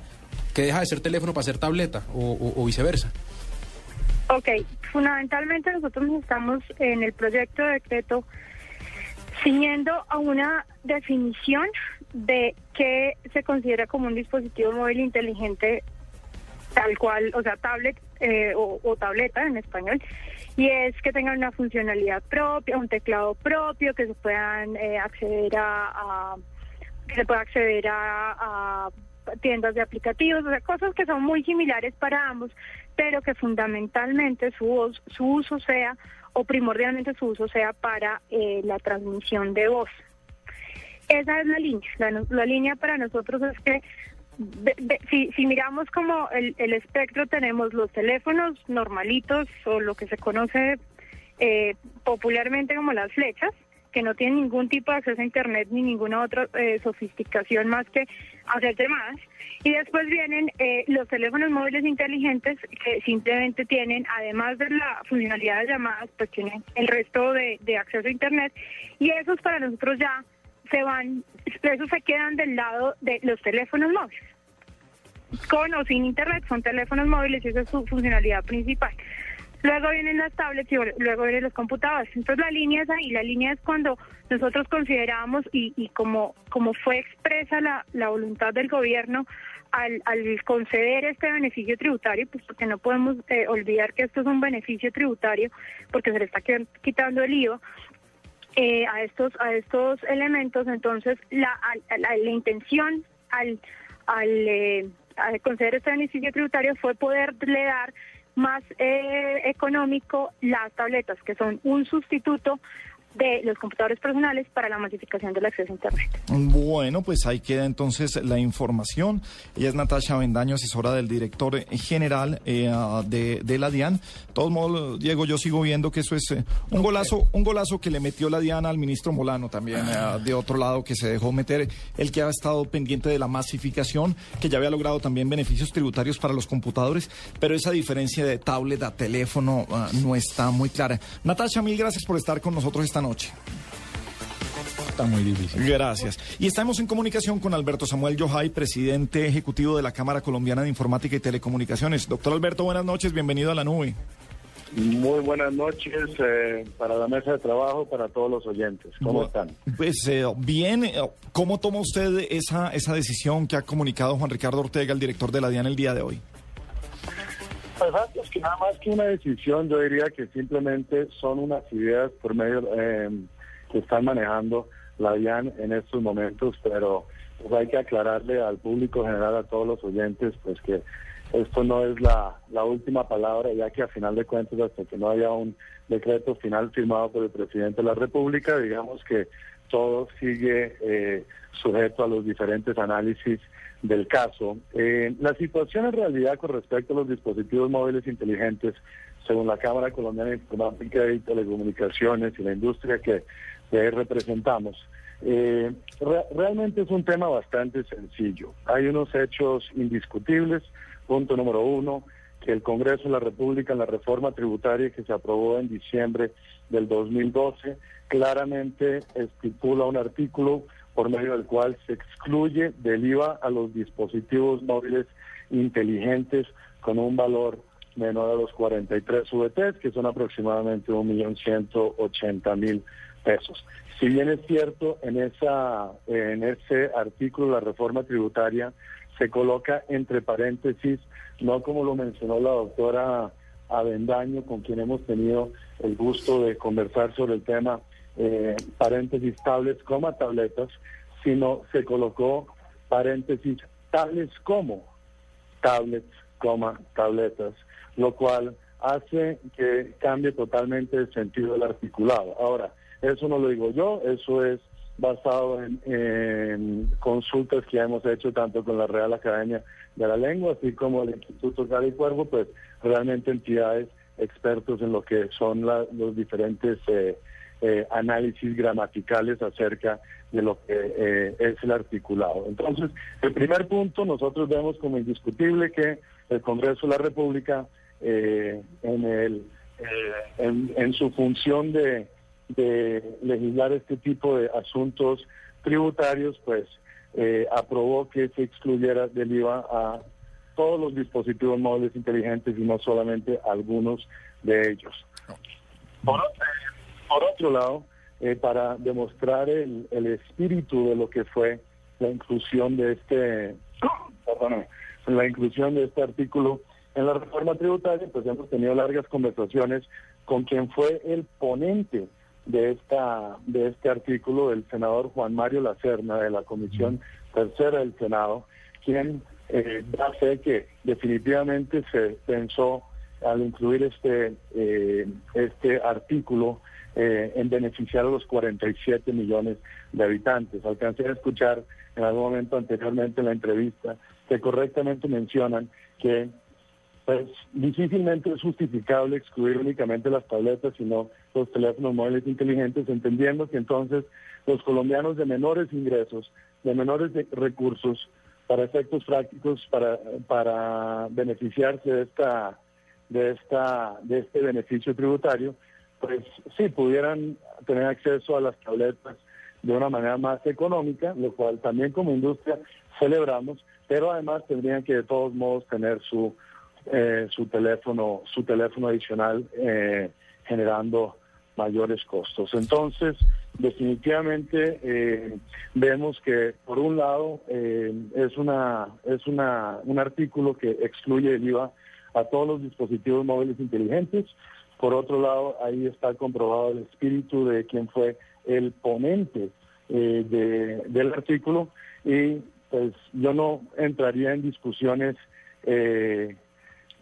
que deja de ser teléfono para ser tableta o, o- o viceversa? Ok, fundamentalmente nosotros estamos en el proyecto de decreto ciñendo a una definición de qué se considera como un dispositivo móvil inteligente tal cual, o sea, tablet eh, o, tableta en español, y es que tengan una funcionalidad propia, un teclado propio, que se puedan eh, acceder a, que se pueda acceder a, tiendas de aplicativos, o sea, cosas que son muy similares para ambos, pero que fundamentalmente su, su uso sea, o primordialmente su uso sea para eh, la transmisión de voz. Esa es la línea. La, línea para nosotros es que si, miramos como el, el espectro, tenemos los teléfonos normalitos o lo que se conoce eh, popularmente como las flechas, que no tienen ningún tipo de acceso a Internet ni ninguna otra eh, sofisticación más que hacer llamadas. Y después vienen eh, los teléfonos móviles inteligentes que simplemente tienen, además de la funcionalidad de llamadas, pues tienen el resto de, de acceso a Internet. Y esos para nosotros ya se van, esos se quedan del lado de los teléfonos móviles. Con o sin Internet son teléfonos móviles y esa es su funcionalidad principal. Luego vienen las tablets y luego vienen los computadores. Entonces la línea es ahí, la línea es cuando nosotros consideramos y, y como, como fue expresa la, la voluntad del gobierno al, al conceder este beneficio tributario, pues porque no podemos eh, olvidar que esto es un beneficio tributario porque se le está qui- quitando el IVA. eh, a estos a estos elementos entonces la, la, la intención al al, eh, al conceder este beneficio tributario fue poderle dar más eh, económico las tabletas, que son un sustituto de los computadores personales para la masificación del acceso a Internet. Bueno, pues ahí queda entonces la información. Ella es Natasha Bendaño, asesora del director general eh, de, de la DIAN. De todos modos, Diego, yo sigo viendo que eso es eh, un golazo, un golazo que le metió la DIAN al ministro Molano también, eh, de otro lado, que se dejó meter, el que ha estado pendiente de la masificación, que ya había logrado también beneficios tributarios para los computadores, pero esa diferencia de tablet a teléfono ah, no está muy clara. Natasha, mil gracias por estar con nosotros esta noche. Está muy difícil. Gracias. Y estamos en comunicación con Alberto Samuel Yohay, presidente ejecutivo de la Cámara Colombiana de Informática y Telecomunicaciones. Doctor Alberto, buenas noches, bienvenido a la nube. Muy buenas noches eh, para la mesa de trabajo, para todos los oyentes. ¿Cómo están? Pues eh, bien, eh, ¿cómo toma usted esa, esa decisión que ha comunicado Juan Ricardo Ortega, el director de la DIAN, el día de hoy? Pues antes que nada más que una decisión, yo diría que simplemente son unas ideas por medio eh, que están manejando la DIAN en estos momentos, pero pues hay que aclararle al público general, a todos los oyentes, pues que esto no es la, la última palabra, ya que a final de cuentas, hasta que no haya un decreto final firmado por el presidente de la República, digamos que todo sigue eh, sujeto a los diferentes análisis del caso. Eh, la situación en realidad con respecto a los dispositivos móviles inteligentes, según la Cámara Colombiana de Informática y Telecomunicaciones y la industria que, representamos, eh, re- realmente es un tema bastante sencillo. Hay unos hechos indiscutibles. Punto número uno, que el Congreso de la República en la reforma tributaria que se aprobó en diciembre del 2012 claramente estipula un artículo por medio del cual se excluye del IVA a los dispositivos móviles inteligentes con un valor menor a los 43 VTs, que son aproximadamente 1.180.000 pesos. Si bien es cierto, en, esa, en ese artículo la reforma tributaria se coloca entre paréntesis, no como lo mencionó la doctora Avendaño, con quien hemos tenido el gusto de conversar sobre el tema, eh, paréntesis tablets, coma tabletas, sino se colocó paréntesis, tales como tablets, coma, tabletas, lo cual hace que cambie totalmente el sentido del articulado. Ahora, eso no lo digo yo, eso es basado en, consultas que hemos hecho tanto con la Real Academia de la Lengua, así como el Instituto y Cuervo, pues realmente entidades expertos en lo que son los diferentes eh, eh, análisis gramaticales acerca de lo que eh, es el articulado. Entonces, el primer punto nosotros vemos como indiscutible que el Congreso de la República en, el, en, en su función de de legislar este tipo de asuntos tributarios, pues eh, aprobó que se excluyera del IVA a todos los dispositivos móviles inteligentes y no solamente algunos de ellos. Por, otro lado, eh, para demostrar el, espíritu de lo que fue la inclusión de este, la inclusión de este artículo en la reforma tributaria, pues hemos tenido largas conversaciones con quien fue el ponente de esta de este artículo del senador Juan Mario Lacerna de la Comisión Tercera del Senado, quien eh, da fe que definitivamente se pensó al incluir este eh, este artículo eh, en beneficiar a los 47 millones de habitantes. Alcancé a escuchar en algún momento anteriormente en la entrevista que correctamente mencionan que pues difícilmente es justificable excluir únicamente las tabletas, sino los teléfonos móviles inteligentes, entendiendo que entonces los colombianos de menores ingresos, de menores recursos, para efectos prácticos, para, para beneficiarse de esta, de esta, de este beneficio tributario, pues sí pudieran tener acceso a las tabletas de una manera más económica, lo cual también como industria celebramos, pero además tendrían que de todos modos tener su eh, su teléfono, su teléfono adicional eh, generando mayores costos. Entonces, definitivamente eh, vemos que por un lado es una es una un artículo que excluye el IVA a todos los dispositivos móviles inteligentes. Por otro lado, ahí está comprobado el espíritu de quien fue el ponente de, del artículo y pues yo no entraría en discusiones eh,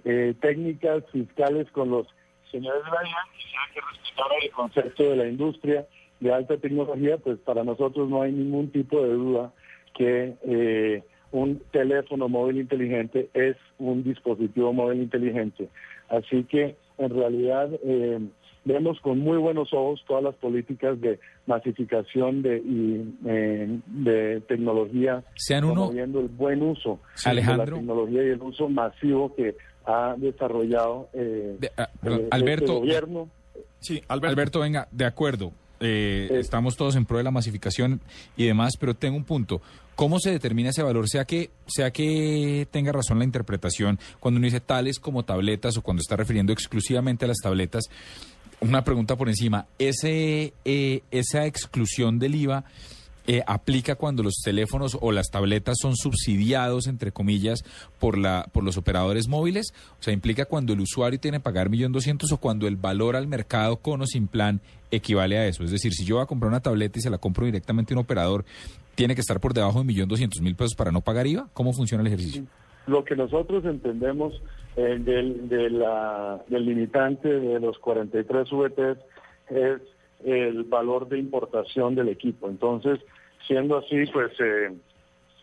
eh, técnicas fiscales con los señores de la DIAN, quisiera que respetaran el concepto de la industria de alta tecnología, pues para nosotros no hay ningún tipo de duda que eh, un teléfono móvil inteligente es un dispositivo móvil inteligente. Así que en realidad eh, vemos con muy buenos ojos todas las políticas de masificación de, y, de tecnología, Sean uno, promoviendo el buen uso de la tecnología y el uso masivo que ha desarrollado eh, ah, eh, Alberto, este gobierno. Sí, Alberto. venga, de acuerdo. Eh, estamos todos en pro de la masificación y demás, pero tengo un punto. ¿Cómo se determina ese valor? Sea que, sea que tenga razón la interpretación cuando uno dice tales como tabletas o cuando está refiriendo exclusivamente a las tabletas. Una pregunta por encima. Ese, esa exclusión del IVA eh, aplica cuando los teléfonos o las tabletas son subsidiados, entre comillas, por, la, por los operadores móviles? O sea, implica cuando el usuario tiene que pagar 1.200.000 o cuando el valor al mercado con o sin plan equivale a eso. Es decir, si yo voy a comprar una tableta y se la compro directamente a un operador, ¿tiene que estar por debajo de 1.200.000 pesos para no pagar IVA? ¿Cómo funciona el ejercicio? Lo que nosotros entendemos eh, del, de la, del limitante de los 43 VTs es el valor de importación del equipo. Entonces, siendo así, pues eh,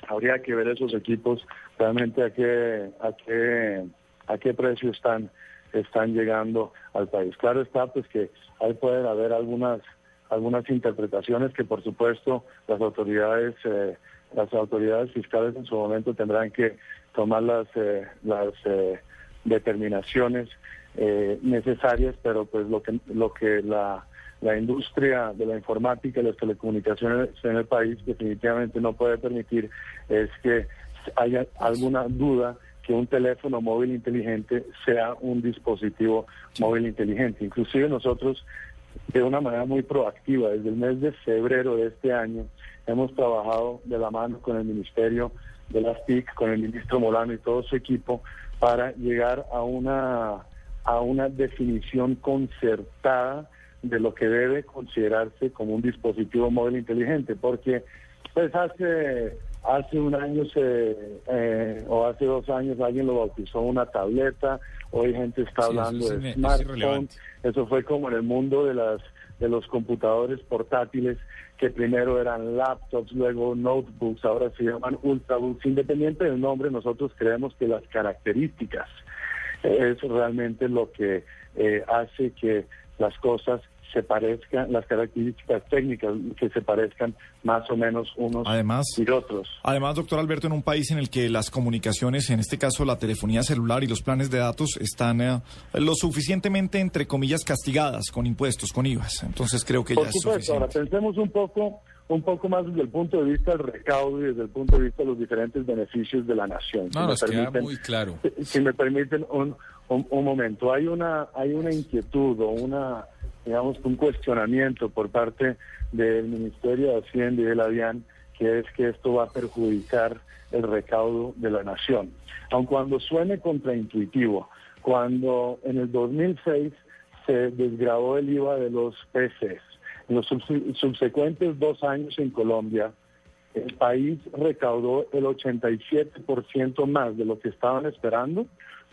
habría que ver esos equipos realmente a qué a qué a qué precio están están llegando al país. Claro está, pues que ahí pueden haber algunas algunas interpretaciones que, por supuesto, las autoridades eh, las autoridades fiscales en su momento tendrán que tomar las eh, las determinaciones necesarias, pero pues lo que lo que la la industria de la informática y las telecomunicaciones en el país definitivamente no puede permitir es que haya alguna duda que un teléfono móvil inteligente sea un dispositivo móvil inteligente. Inclusive nosotros de una manera muy proactiva, desde el mes de febrero de este año, hemos trabajado de la mano con el Ministerio de las TIC, con el ministro Molano y todo su equipo, para llegar a una, a una definición concertada de lo que debe considerarse como un dispositivo móvil inteligente, porque Pues hace hace un año se, eh, o hace dos años alguien lo bautizó una tableta, hoy gente está Sí, hablando es de smartphone, es irrelevante. eso fue como en el mundo de las de los computadores portátiles que primero eran laptops, luego notebooks, ahora se llaman ultrabooks. Independiente del nombre, nosotros creemos que las características es realmente lo que eh, hace que las cosas se parezcan, las características técnicas que se parezcan más o menos unos Además, y otros. Además, doctor Alberto, en un país en el que las comunicaciones, en este caso la telefonía celular y los planes de datos, están eh, lo suficientemente, entre comillas, castigadas con impuestos, con IVAs. Entonces creo que Por ya es supuesto, ahora suficiente. pensemos un poco, un poco más desde el punto de vista del recaudo y desde el punto de vista de los diferentes beneficios de la nación. No, me nos queda muy claro. si- si me permiten un, un, un momento, hay una, hay una inquietud o una, digamos, un cuestionamiento por parte del Ministerio de Hacienda y de la DIAN que es que esto va a perjudicar el recaudo de la nación. Aun cuando suene contraintuitivo, cuando en el 2006 se desgrabó el IVA de los PCs, en los subse- subsecuentes dos años en Colombia, el país recaudó el 87% más de lo que estaban esperando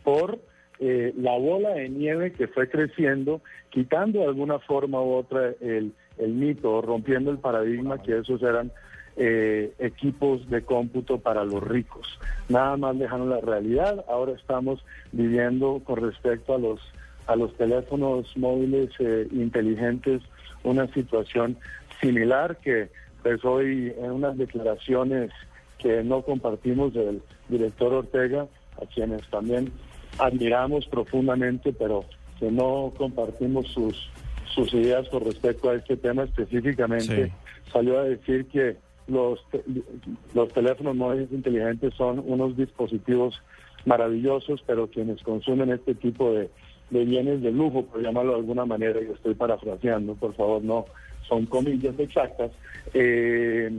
por eh, la bola de nieve que fue creciendo, quitando de alguna forma u otra el, el mito, rompiendo el paradigma que esos eran eh, equipos de cómputo para los ricos. Nada más lejano a la realidad. Ahora estamos viviendo con respecto a los a los teléfonos móviles eh, inteligentes una situación similar que pues hoy en unas declaraciones que no compartimos del director Ortega, a quienes también admiramos profundamente, pero que no compartimos sus, sus ideas con respecto a este tema específicamente, Sí. salió a decir que los, te- los teléfonos móviles inteligentes son unos dispositivos maravillosos, pero quienes consumen este tipo de, de bienes de lujo, por llamarlo de alguna manera, y estoy parafraseando, por favor, no son comillas exactas, eh,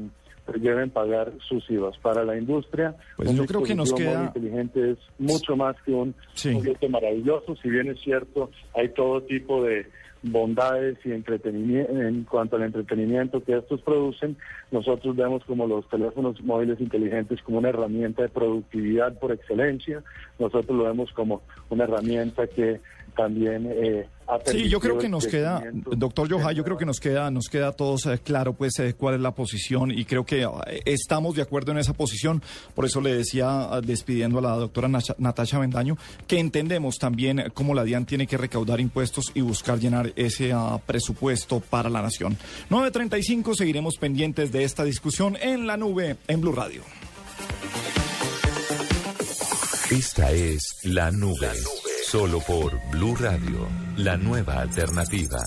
deben pagar sus IVAs. Para la industria, Pues un yo creo que nos queda- inteligente es mucho más que un Sí. juguete maravilloso, si bien es cierto, hay todo tipo de bondades y entretenimiento en cuanto al entretenimiento que estos producen, nosotros vemos como los teléfonos móviles inteligentes como una herramienta de productividad por excelencia, nosotros lo vemos como una herramienta que también eh, ha Sí, yo creo que nos queda, doctor Yoja, yo creo que nos queda, nos queda a todos eh, claro pues eh, cuál es la posición y creo que eh, estamos de acuerdo en esa posición. Por eso le decía, eh, despidiendo a la doctora Nacha- Natasha Bendaño, que entendemos también cómo la DIAN tiene que recaudar impuestos y buscar llenar ese ah, presupuesto para la nación. 9.35, seguiremos pendientes de esta discusión en la nube en Blue Radio. Esta es La Nube. Solo por Blue Radio, la nueva alternativa.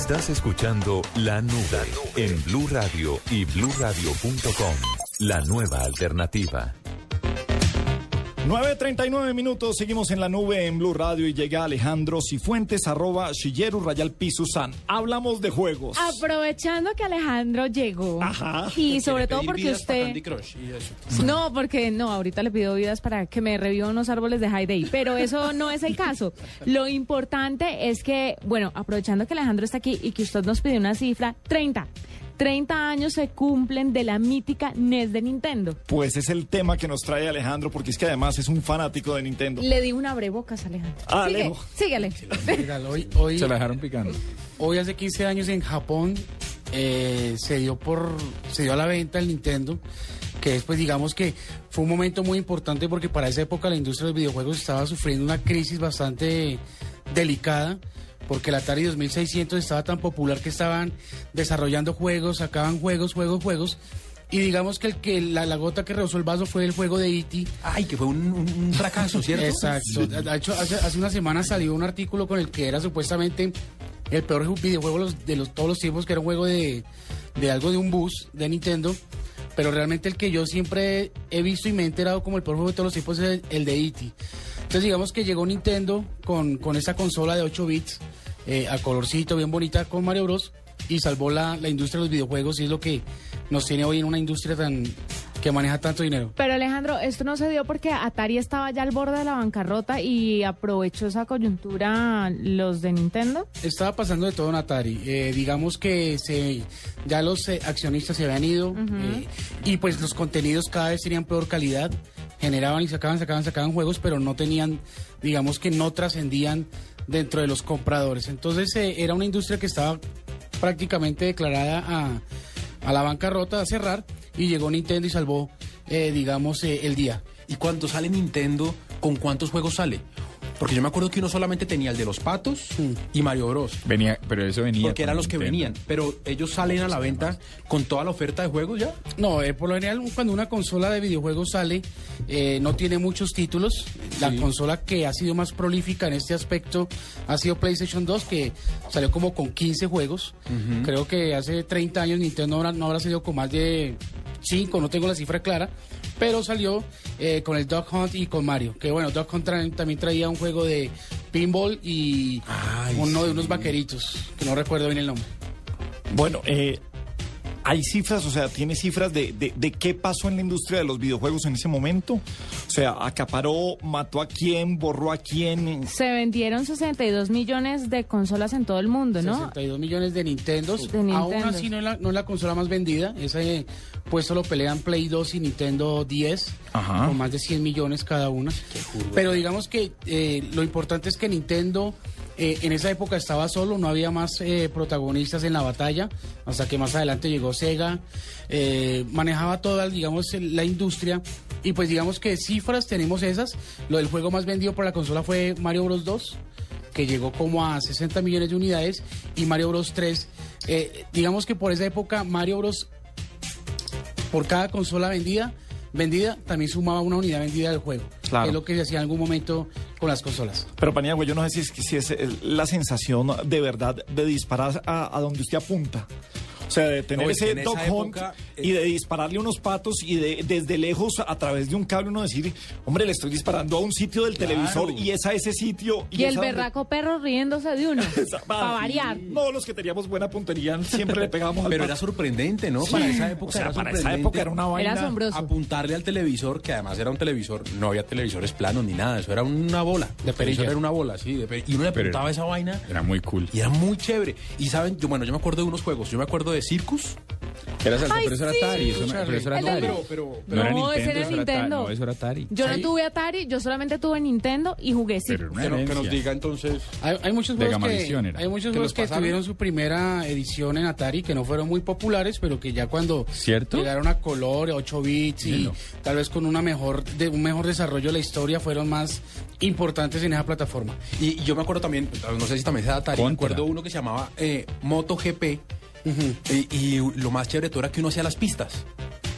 Estás escuchando La Nube en Blue Radio y bluradio.com. La nueva alternativa. 9.39 minutos, seguimos en la nube en Blue Radio y llega Alejandro Cifuentes, arroba Shilleru Rayal Piso San. Hablamos de juegos. Aprovechando que Alejandro llegó. Ajá. Y sobre todo porque vidas para usted... Candy Crush y eso. No, porque no, ahorita le pido vidas para que me reviva unos árboles de High Day, pero eso no es el caso. Lo importante es que, bueno, aprovechando que Alejandro está aquí y que usted nos pidió una cifra, 30. 30 años se cumplen de la mítica NES de Nintendo. Pues es el tema que nos trae Alejandro, porque es que además es un fanático de Nintendo. Le di un abrebocas, Alejandro. Ah, Sigue, Alejo. síguele. Hoy, hoy, Se la dejaron picando. hoy hace 15 años en Japón eh, se dio por se dio a la venta el Nintendo que después digamos que fue un momento muy importante porque para esa época la industria de los videojuegos estaba sufriendo una crisis bastante delicada porque el Atari 2600 estaba tan popular que estaban desarrollando juegos, sacaban juegos, juegos, juegos y digamos que el que la, la gota que rebosó el vaso fue el juego de E.T. Ay, que fue un, un- fracaso, ¿cierto? Exacto. De hecho, hace, hace una semana salió un artículo con el que era supuestamente el peor ju- videojuego de los, todos los tiempos, que era un juego de, de algo de un bus de Nintendo. Pero realmente el que yo siempre he visto y me he enterado como el peor juego de todos los tiempos es el, el de E.T. Entonces digamos que llegó Nintendo con, con esa consola de 8 bits, eh, a colorcito, bien bonita, con Mario Bros. Y salvó la, la industria de los videojuegos y es lo que nos tiene hoy en una industria tan que maneja tanto dinero. Pero Alejandro, esto no se dio porque Atari estaba ya al borde de la bancarrota y aprovechó esa coyuntura los de Nintendo. Estaba pasando de todo en Atari. Eh, digamos que se, ya los eh, accionistas se habían ido eh, y pues los contenidos cada vez tenían peor calidad. Generaban y sacaban, sacaban, sacaban juegos, pero no tenían, digamos que no trascendían dentro de los compradores. Entonces eh, era una industria que estaba prácticamente declarada a, a la bancarrota, a cerrar, y llegó Nintendo y salvó, eh, digamos, eh, el día. ¿Y cuando sale Nintendo, con cuántos juegos sale? Porque yo me acuerdo que uno solamente tenía el de los patos y Mario Bros. Venía, pero eso venía. Porque eran los que Nintendo. venían. Pero ellos salen a la venta con toda la oferta de juegos ya. No, eh, por lo general cuando una consola de videojuegos sale, eh, no tiene muchos títulos. La consola que ha sido más prolífica en este aspecto ha sido PlayStation 2, que salió como con 15 juegos. Creo que hace 30 años Nintendo no habrá, no habrá salido con más de 5, no tengo la cifra clara. Pero salió eh, con el Dog Hunt y con Mario. Que bueno, Dog Hunt tra- también traía un juego de pinball y uno de unos vaqueritos, que no recuerdo bien el nombre. Bueno, eh, hay cifras, o sea, tiene cifras de, de, de qué pasó en la industria de los videojuegos en ese momento. O sea, acaparó, mató a quién, borró a quién. Se vendieron 62 millones de consolas en todo el mundo, ¿no? 62 millones de Nintendos. De Aún así no es, la, no es la consola más vendida. Ese puesto lo pelean Play 2 y Nintendo 10. Ajá. Con más de 100 millones cada una. Pero digamos que eh, lo importante es que Nintendo eh, en esa época estaba solo, no había más eh, protagonistas en la batalla. Hasta que más adelante llegó Sega. eh, manejaba toda, digamos, la industria. Y pues digamos que cifras tenemos esas. Lo del juego más vendido por la consola fue Mario Bros 2 que llegó como a 60 millones de unidades y Mario Bros 3. eh, digamos que por esa época Mario Bros por cada consola vendida, vendida también sumaba una unidad vendida del juego. Claro. Que es lo que se hacía en algún momento con las consolas. Pero Paniagua, yo no sé si es, si es eh, la sensación de verdad de disparar a, a donde usted apunta. O sea, de tener No, es que ese dog hunt época, y de dispararle unos patos y de desde lejos a través de un cable uno decir, hombre, le estoy disparando a un sitio del Claro. televisor y es a ese sitio. Y el donde- berraco perro riéndose de uno. Para variar. No, los que teníamos buena puntería siempre le pegábamos al Pero pato. era sorprendente, ¿no? Sí. Para esa época O sea, era para esa época era una vaina- Era asombroso. Apuntarle al televisor, que además era un televisor, no había televisores planos ni nada, eso era una bola. De perilla. Era una bola, sí. de y uno le Pero apuntaba era- esa vaina Era muy cool. y era muy chévere. Y saben, yo, bueno, yo me acuerdo de unos juegos, yo me acuerdo de Circus. Era, Ay, pero eso era sí. Atari. Eso, no- pero eso era El de- Atari. Pero, pero, no era No, Nintendo, ese era eso era Atari. Nintendo. No, eso era Atari. Yo no Sí. tuve Atari, yo solamente tuve Nintendo y jugué sí. Pero era una que, no- que nos herencia. diga entonces. Hay, hay muchos De juegos, que, Gamavisión era. hay muchos ¿Que juegos los que pasaron? tuvieron su primera edición en Atari, que no fueron muy populares, pero que ya cuando ¿Cierto? llegaron a color, 8 bits y tal vez con una mejor, de, un mejor desarrollo de la historia, fueron más importantes en esa plataforma. Y, y yo me acuerdo también, no sé si también sea de Atari, me Contra. acuerdo uno que se llamaba eh, MotoGP. Y, y lo más chévere todo era que uno hacía las pistas.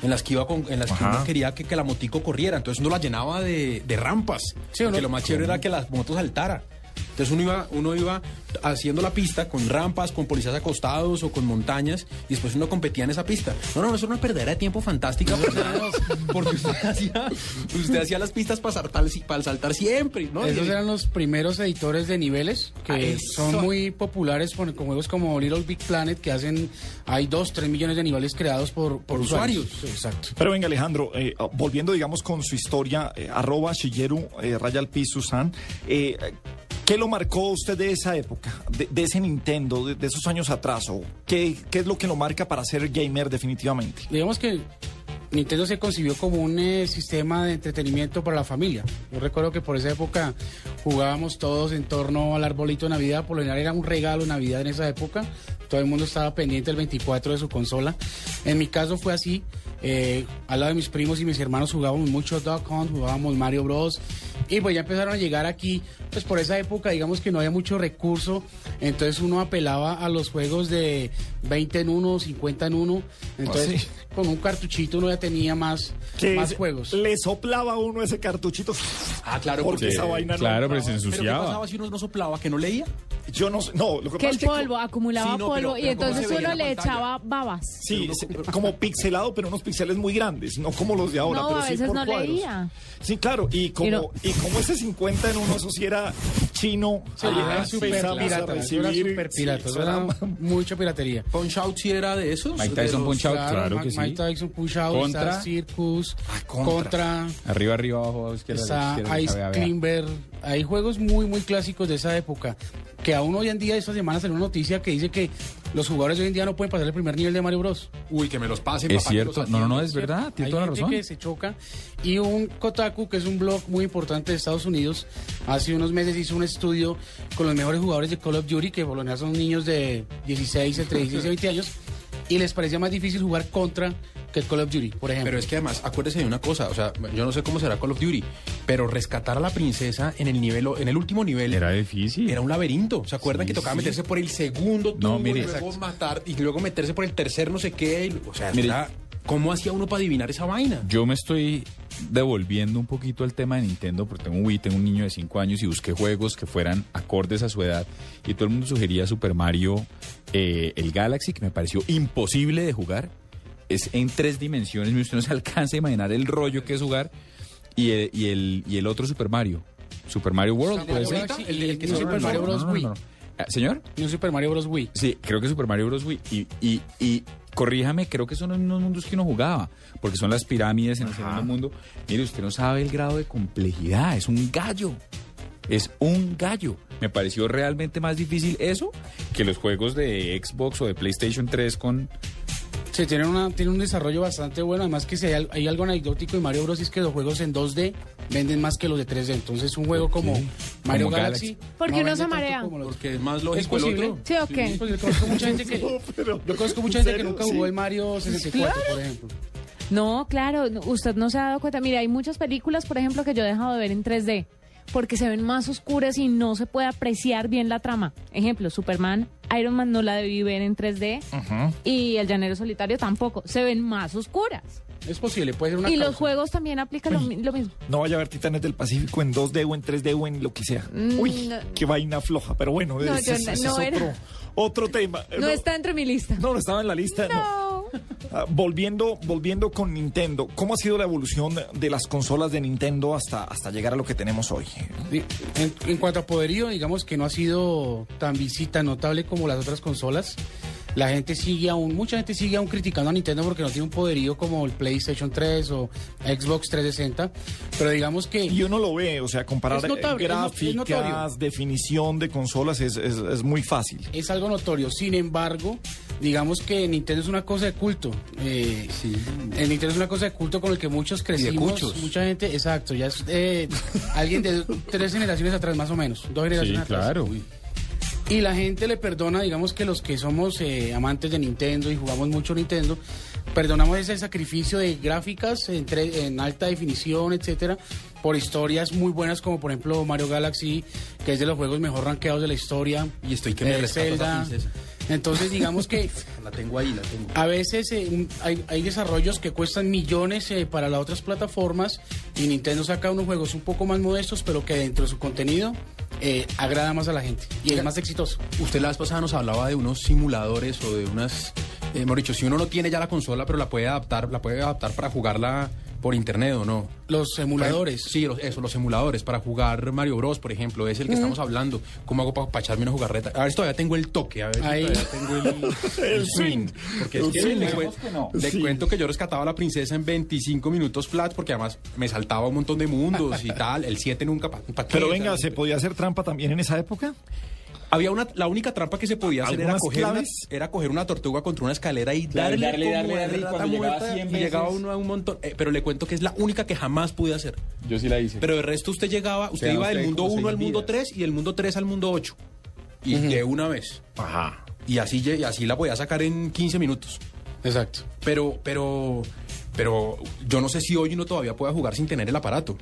En las que iba con, en las que uno quería que, que la motico corriera. Entonces uno la llenaba de, de rampas. Sí, que lo más chévere era que la moto saltara. Entonces uno iba, uno iba haciendo la pista con rampas, con policías acostados o con montañas y después uno competía en esa pista. No, no, eso era una perdera de tiempo fantástica porque, porque usted, hacía, usted hacía las pistas para saltar, para saltar siempre, ¿no? Esos eran los primeros editores de niveles que Ah, son muy populares con, con juegos como Little Big Planet que hacen, hay dos, tres millones de niveles creados por, por, Por usuarios. usuarios. Exacto. Pero venga, Alejandro, eh, volviendo, digamos, con su historia, eh, arroba Shigeru eh, Rayal Pi Susan, eh, ¿qué lo marcó usted de esa época, de, ese Nintendo, de, esos años atrás? O ¿qué, ¿Qué es lo que lo marca para ser gamer definitivamente? Digamos que Nintendo se concibió como un eh, sistema de entretenimiento para la familia. Yo recuerdo que por esa época jugábamos todos en torno al arbolito de Navidad, por lo general era un regalo Navidad en esa época. Todo el mundo estaba pendiente el 24 de su consola. En mi caso fue así. Eh, al lado de mis primos y mis hermanos jugábamos mucho Duck Hunt, jugábamos Mario Bros. Y pues ya empezaron a llegar aquí, pues por esa época digamos que no había mucho recurso, entonces uno apelaba a los juegos de 20 en 1, 50 en 1, entonces Ah, sí. con un cartuchito uno ya tenía más, más juegos. Le soplaba a uno ese cartuchito. Ah, claro, porque esa vaina no. claro, pero se ¿Pero qué ensuciaba. pasaba si uno no soplaba, que no leía? Yo no sé, no, lo que, Que pasa el es que polvo acumulaba Sí, no, polvo pero- y pero ¿cómo entonces uno le pantalla? echaba babas. Sí, sí, como pixelado, pero unos píxeles muy grandes, no como los de ahora, No, pero a sí veces por no cuadros. leía. Sí, claro, y como, Y no- y como ese 50 en uno, eso sí era chino, Sí, allá era súper empezamos a pirata, eso era recibir- súper pirata, sí, era mucha piratería. Punch Out sí era de esos. Mike Tyson Punch Out, claro Ma- que sí. Mike Tyson Punch Out, Contra. está Circus, contra. contra. Arriba, arriba, abajo, izquierda, Está izquierda, Ice vea, vea. Climber. Hay juegos muy, muy clásicos de esa época. Que aún hoy en día, esta semana salió una noticia que dice que los jugadores hoy en día no pueden pasar el primer nivel de Mario Bros. Uy, que me los pasen. Es papá, cierto, no, no, no, es verdad, tiene Hay toda la razón. que se choca. Y un Kotaku, que es un blog muy importante de Estados Unidos, hace unos meses hizo un estudio con los mejores jugadores de Call of Duty, que por lo general son niños de 16, entre 16 y 20 años, y les parecía más difícil jugar contra que Call of Duty, por ejemplo. Pero es que además, acuérdese de una cosa, o sea, yo no sé cómo será Call of Duty, pero rescatar a la princesa en el nivel, en el último nivel. Era difícil. Era un laberinto. ¿Se acuerdan Sí, que tocaba sí. meterse por el segundo tubo No, mire. y luego matar y luego meterse por el tercer no sé qué? y- o sea, Mire. era- ¿cómo hacía uno para adivinar esa vaina? Yo me estoy devolviendo un poquito al tema de Nintendo porque tengo un Wii, tengo un niño de 5 años y busqué juegos que fueran acordes a su edad y todo el mundo sugería Super Mario, eh, el Galaxy, que me pareció imposible de jugar. Es en tres dimensiones, usted no se alcanza a imaginar el rollo que es jugar. Y el, y el, y el otro Super Mario, Super Mario World, puede ser. El que No, Super no, Mario Bros. no, no, Wii. no. Ah, ¿Señor? Y un Super Mario Bros. Wii. Sí, creo que Super Mario Bros. Wii. Y, y, y corríjame, creo que son los mismos mundos que uno jugaba, porque son las pirámides en el segundo mundo. Mire, usted no sabe el grado de complejidad, es un gallo. Es un gallo. Me pareció realmente más difícil eso que los juegos de Xbox o de PlayStation 3 con... Sí, tiene, una, tiene un desarrollo bastante bueno. Además, que si hay, hay algo anecdótico de Mario Bros. es que los juegos en 2D venden más que los de 3D. Entonces, un juego como Mario Como Galaxy. Porque no uno se marea. los- Porque es más ¿Es lógico el posible? otro. ¿Sí o qué? Pues yo conozco mucha gente que, yo conozco mucha gente que nunca jugó el Mario 64, por ejemplo. No, claro, no, usted no se ha dado cuenta. Mira, hay muchas películas, por ejemplo, que yo he dejado de ver en 3D porque se ven más oscuras y no se puede apreciar bien la trama. Ejemplo, Superman, Iron Man no la debí ver en 3D y El Llanero Solitario tampoco. Se ven más oscuras. Es posible, puede ser una Y los juegos también aplican lo, lo mismo. No vaya a ver Titanes del Pacífico en 2D o en 3D o en lo que sea. Mm, Uy, no. qué vaina floja, pero bueno, No, ese, yo ese- no- ese no es era. Otro, tema. No está entre mi lista. No, no estaba en la lista. no. Ah, volviendo, volviendo con Nintendo, ¿cómo ha sido la evolución de las consolas de Nintendo hasta, hasta llegar a lo que tenemos hoy? En cuanto a poderío, digamos que no ha sido tan visita notable como las otras consolas. La gente sigue aún, mucha gente sigue aún criticando a Nintendo porque no tiene un poderío como el PlayStation 3 o Xbox 360. Pero digamos que. Y uno lo ve, o sea, comparar notable, gráficas, definición de consolas es, es- es muy fácil. es algo notorio. Sin embargo, digamos que Nintendo es una cosa de culto. Eh, El Nintendo es una cosa de culto con el que muchos crecimos. cuchos. Mucha gente, exacto, ya es eh, alguien de tres generaciones atrás más o menos, dos generaciones atrás. claro. Y la gente le perdona, digamos que los que somos eh, amantes de Nintendo y jugamos mucho Nintendo, perdonamos ese sacrificio de gráficas en, tre- en alta definición, etcétera, por historias muy buenas como por ejemplo Mario Galaxy, que es de los juegos mejor rankeados de la historia. Y estoy que me eh, a Zelda. princesa. Entonces digamos que La tengo ahí, la tengo. a veces eh, hay, hay desarrollos que cuestan millones eh, para las otras plataformas y Nintendo saca unos juegos un poco más modestos, pero que dentro de su contenido eh, agrada más a la gente y es más exitoso. Usted la vez pasada nos hablaba de unos simuladores o de unas... Dicho, si uno no tiene ya la consola, pero la puede adaptar, la puede adaptar para jugarla por internet o no. Los emuladores. Sí, los, eso, los emuladores. Para jugar Mario Bros, por ejemplo, es el que Mm. estamos hablando. ¿Cómo hago para echarme una jugarreta? A ver si todavía tengo el toque, a ver si Ahí. todavía tengo el, el swing. Porque es El que swing, le, digamos cuen- que no. le Sí. cuento que yo rescataba a la princesa en 25 minutos flat porque además me saltaba un montón de mundos y tal. El 7 nunca... pa- pa'? Pero venga, ¿se podía hacer trampa también en esa época? Había una, la única trampa que se podía hacer era ¿Algunas coger, una, era coger una tortuga contra una escalera y Claro, darle, darle, darle, y cuando llegaba muerta, 100 y llegaba veces- uno a un montón. Eh, pero le cuento que es la única que jamás pude hacer. Yo sí la hice. Pero de resto usted llegaba, usted iba del mundo como 1 al mundo vidas. 3 y del mundo 3 al mundo 8. Y de una vez. Ajá. Y así, y así la podía sacar en 15 minutos. Exacto. Pero, pero, pero yo no sé si hoy uno todavía pueda jugar sin tener el aparato.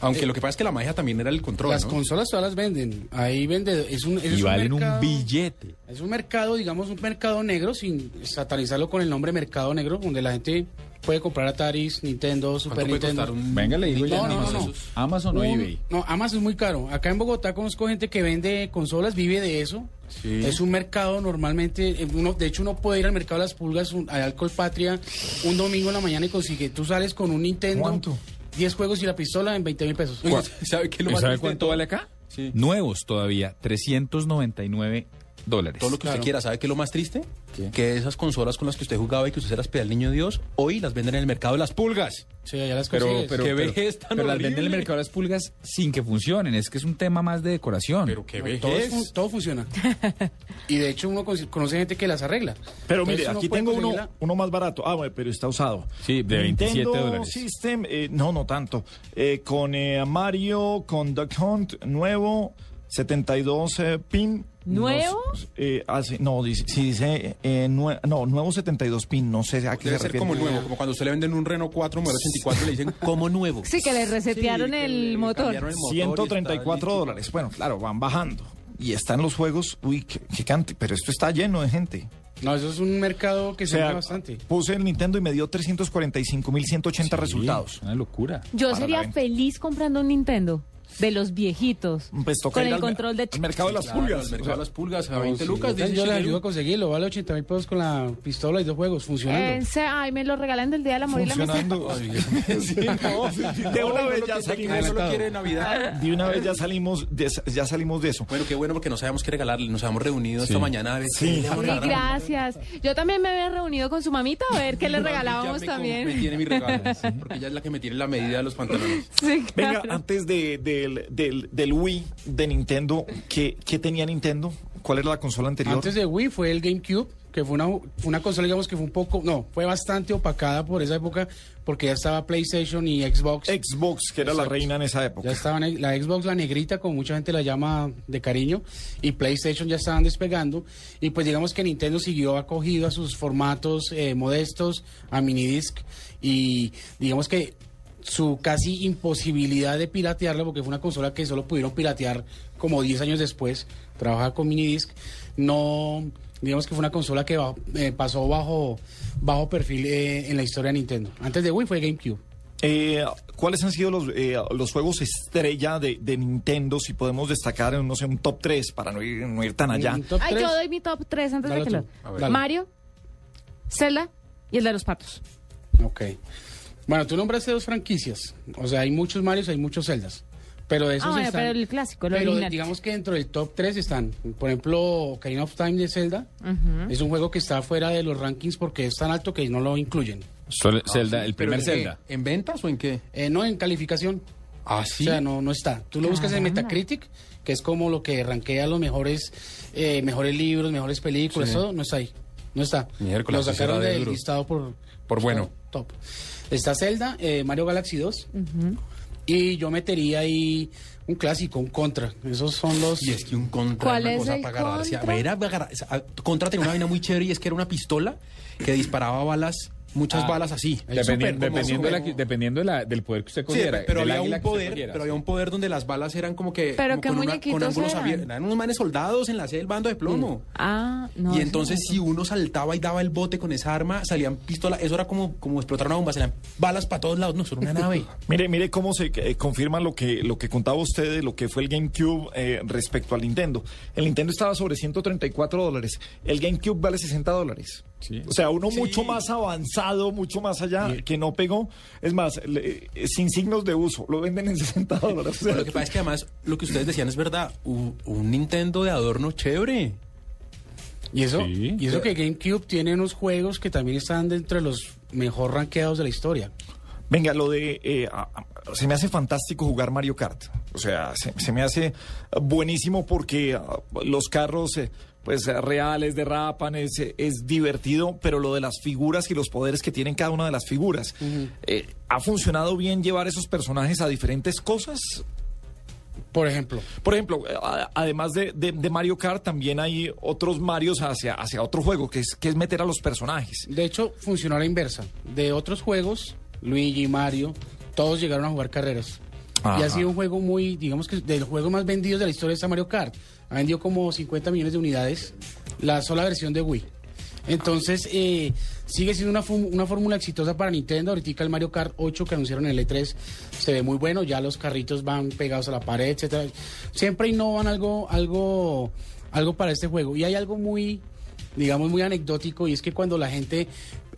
Aunque lo que pasa es que la magia también era el control, Las ¿no? consolas todas las venden. Ahí vende. Es un, es Y valen un mercado- billete. Es un mercado, digamos, un mercado negro, sin satanizarlo con el nombre mercado negro, donde la gente puede comprar Ataris, Nintendo, Super Nintendo. un- Venga, le digo ya. No, no, no, Amazon. no. Amazon o Un- eBay. No, Amazon es muy caro. Acá en Bogotá conozco gente que vende consolas, vive de eso. Sí. Es un mercado normalmente, eh, uno, de hecho uno puede ir al mercado de las pulgas, un, al Alcohol Patria, un domingo en la mañana y consigue, tú sales con un Nintendo, ¿Cuánto? 10 juegos y la pistola en 20 mil pesos. ¿Sabe qué lo ¿Y más sabe cuánto vale acá? Sí. Nuevos todavía, 399 dólares. Todo lo que Claro. usted quiera. ¿Sabe qué es lo más triste? ¿Qué? Que esas consolas con las que usted jugaba y que usted era espera el niño Dios, hoy las venden en el mercado de las pulgas. Sí, ya las Pero, consigues. pero, Qué pero- vejez tan pero las venden en el mercado de las pulgas sin que funcionen. Es que es un tema más de decoración. Pero qué todo, es vejez. fun- todo funciona. y de hecho uno con- conoce gente que las arregla. Pero Entonces, mire, aquí tengo uno, uno más barato. Ah, bueno, pero está usado. Sí, de 27 Nintendo dólares. System, eh, no, no tanto. Eh, con eh, Mario, con Duck Hunt, nuevo, 72 eh, pin. ¿Nuevo? No, eh, ah, sí, no, dice, sí, dice, eh, nue- no, nuevo 72 pin, no sé a qué Debe se ser refiere. como nuevo, como cuando usted le venden un Renault 4 modelo 84 y le dicen como nuevo. Sí, que le resetearon Sí, que el le motor. el motor y 134 está listo. dólares. Bueno, claro, van bajando. Y están los juegos, uy, qué, qué cante, pero esto está lleno de gente. No, eso es un mercado que O se sea, mueve bastante. puse el Nintendo y me dio 345.180 resultados. Una locura. Yo sería feliz comprando un Nintendo de los viejitos. Pues toca con ir el al- control de al mercado de las Claro, pulgas. El mercado de las pulgas a No, 20 sí, lucas. yo dice yo les Shigeru. ayudo a conseguirlo, vale 80 mil pesos con la pistola y dos juegos funcionando. Ay, me lo regalan del día y la amistad. funcionando. Sí, no, de una vez ya salimos. solo quiere Navidad. De una vez ya salimos de, ya salimos de eso. Bueno, qué bueno porque no sabemos qué regalarle. Nos habíamos reunido esta mañana a ver Sí. qué le Sí, vamos a regalar. gracias. Yo también me había reunido con su mamita a ver qué le regalábamos también. Me tiene mi regalo, porque ella es la que me tiene la medida de los pantalones. Sí, Venga, antes de, del, del, del Wii de Nintendo, ¿qué, ¿qué tenía Nintendo? ¿Cuál era la consola anterior? Antes de Wii fue el GameCube, que fue una, una consola, digamos que fue un poco, no, fue bastante opacada por esa época, porque ya estaba PlayStation y Xbox. Xbox, que era la reina en esa época. Ya estaban la Xbox, la negrita, como mucha gente la llama de cariño, y PlayStation ya estaban despegando. Y pues digamos que Nintendo siguió acogido a sus formatos eh, modestos, a minidisc, y digamos que su casi imposibilidad de piratearla, porque fue una consola que solo pudieron piratear como 10 años después, trabajar con minidisc, no, digamos que fue una consola que eh, pasó bajo, bajo perfil eh, en la historia de Nintendo. Antes de Wii fue GameCube. Eh, ¿Cuáles han sido los, eh, los juegos estrella de, de Nintendo? Si podemos destacar, no sé, un top 3 para no ir, no ir tan allá. Un top Ay, yo doy mi top 3 antes Dale de que tú. lo... Mario, Zelda y el de los patos. Ok. Bueno, tú nombraste dos franquicias. O sea, hay muchos Marios, hay muchos Zeldas. Pero de esos Ah, bueno, están... pero el clásico, el pero original. digamos que dentro del top 3 están, por ejemplo, Ocarina of Time de Zelda. Es un juego que está fuera de los rankings porque es tan alto que no lo incluyen. Solo Zelda, el ¿Pero primer? Zelda. ¿En ventas o en qué? Eh, no en calificación. Ah, O sí. sea, no, no está. Tú lo buscas en Caramba. Metacritic, que es como lo que rankea los mejores, eh, mejores libros, mejores películas, Sí. todo, no está ahí. No está. Miércoles, lo sacaron de del duro. listado por... Por bueno. Top. Está Zelda, eh, Mario Galaxy 2. Y yo metería ahí un clásico, un contra. Esos son los... Y es que un contra ¿Cuál era una es cosa el para agarrarse. a- agarrar- a- contra tenía una vaina muy chévere y es que era una pistola que disparaba balas muchas Ah, balas así. dependiendo de la como- que- dependiendo de la- del poder que usted Sí, cogiera. pero del había un poder, cogiera. pero había un poder donde las balas eran como que Pero como qué con, una- muñequitos con ángulos eran. abiertos, eran unos manes soldados en la sede del bando de plomo. Ah, no. y entonces no. si uno saltaba y daba el bote con esa arma, salían pistolas, eso era como como explotar una bomba, salían balas para todos lados, no, eso era una nave. Mire, mire cómo se eh, confirma lo que, lo que contaba usted de lo que fue el GameCube eh, respecto al Nintendo. El Nintendo estaba sobre 134 dólares. El GameCube vale 60 dólares. O sea, uno mucho más avanzado, mucho más allá, que no pegó. Es más, le- eh, sin signos de uso, lo venden en 60 dólares. Pero lo que pasa es que además lo que ustedes decían es verdad, un, un Nintendo de adorno chévere. Y eso, y eso que GameCube tiene unos juegos que también están dentro de los mejor rankeados de la historia. Venga, lo de... eh, se me hace fantástico jugar Mario Kart. O sea, se, se me hace buenísimo porque ah, los carros... eh, pues eh, reales, derrapan, es, es divertido, pero lo de las figuras y los poderes que tienen cada una de las figuras. eh, ¿Ha funcionado bien llevar esos personajes a diferentes cosas? Por ejemplo. Por ejemplo, eh, además de, de- de Mario Kart, también hay otros Marios hacia, hacia otro juego, que es, que es meter a los personajes. De hecho, funcionó a la inversa. De otros juegos, Luigi, Mario, todos llegaron a jugar carreras. Y Ajá. ha sido un juego muy, digamos que de los juegos más vendidos de la historia está Mario Kart. Ha vendido como 50 millones de unidades la sola versión de Wii. Entonces, eh, sigue siendo una, una fórmula exitosa para Nintendo. Ahorita el Mario Kart 8 que anunciaron en el E3 se ve muy bueno. Ya los carritos van pegados a la pared, etcétera. Siempre innovan algo, algo, algo para este juego. Y hay algo muy, digamos, muy anecdótico y es que cuando la gente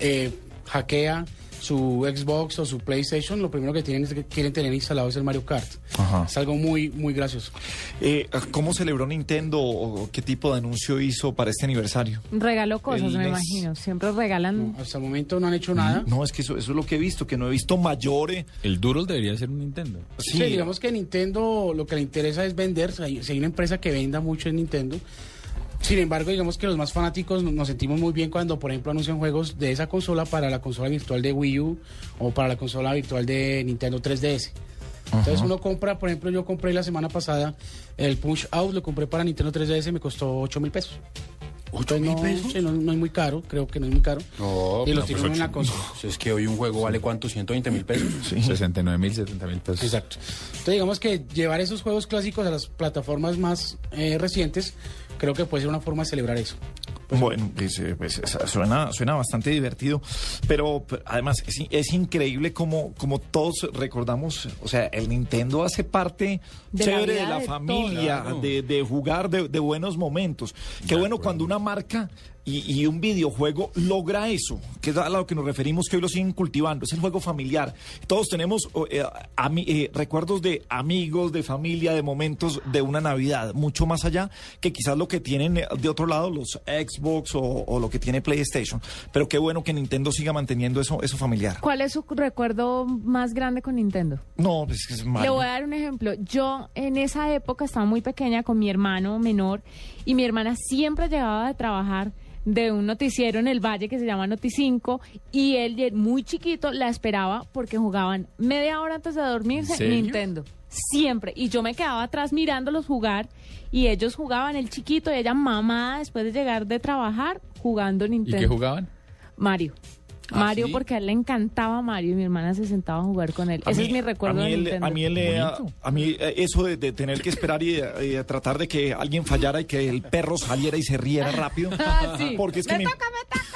eh, hackea su Xbox o su PlayStation, lo primero que tienen es que quieren tener instalado es el Mario Kart. Ajá. Es algo muy, muy gracioso. Eh, ¿Cómo celebró Nintendo o qué tipo de anuncio hizo para este aniversario? Regaló cosas, El me imagino. Siempre regalan. hasta el momento no han hecho nada. No, es que eso, eso es lo que he visto, que no he visto mayores. El Doodle debería ser un Nintendo. Sí, digamos que Nintendo lo que le interesa es vender. Si hay, si hay una empresa que venda mucho es Nintendo. Sin embargo, digamos que los más fanáticos nos sentimos muy bien cuando, por ejemplo, anuncian juegos de esa consola para la consola virtual de Wii U o para la consola virtual de Nintendo 3DS. Entonces Ajá. uno compra, por ejemplo, yo compré la semana pasada el Punch Out, lo compré para Nintendo 3DS, me costó 8 mil pesos. ¿8 mil pesos? no, no es muy caro, creo que no es muy caro. No, y lo no, tienen pues, en la consola. pues es que hoy un juego vale cuánto, 120 mil pesos. 69 mil, 70 mil pesos. Exacto. Entonces digamos que llevar esos juegos clásicos a las plataformas más eh, recientes, creo que puede ser una forma de celebrar eso. Bueno, pues, eh, pues, es- suena, suena bastante divertido, pero, además es, in- es increíble como, como todos recordamos, o sea, el Nintendo hace parte De la chévere de la de familia, todos. de, de jugar, de, de buenos momentos. Qué bueno cuando una marca y, y un videojuego logra eso, que es a lo que nos referimos que hoy lo siguen cultivando, es el juego familiar. Todos tenemos eh, ami- eh, recuerdos de amigos, de familia, de momentos de una Navidad, mucho más allá que quizás lo que tienen de otro lado los Xbox o, o lo que tiene PlayStation. Pero qué bueno que Nintendo siga manteniendo eso, eso familiar. ¿Cuál es su recuerdo más grande con Nintendo? No, pues es que es Le voy a dar un ejemplo. Yo en esa época estaba muy pequeña con mi hermano menor y mi hermana siempre llegaba de trabajar de un noticiero en el Valle que se llama Noti5 y él de muy chiquito la esperaba porque jugaban media hora antes de dormirse. Nintendo. Siempre. Y yo me quedaba atrás mirándolos jugar y ellos jugaban el chiquito y ella mamá después de llegar de trabajar jugando ¿Y Nintendo. qué jugaban? Mario. ¿Ah, Mario sí? porque a él le encantaba Mario y mi hermana se sentaba a jugar con él. A Ese mí- es mi recuerdo a mí de. A mí, eh, a, a mí, eso de, de tener que esperar y eh, eh, tratar de que alguien fallara y que el perro saliera y se riera rápido. Ah, sí. Porque es que me,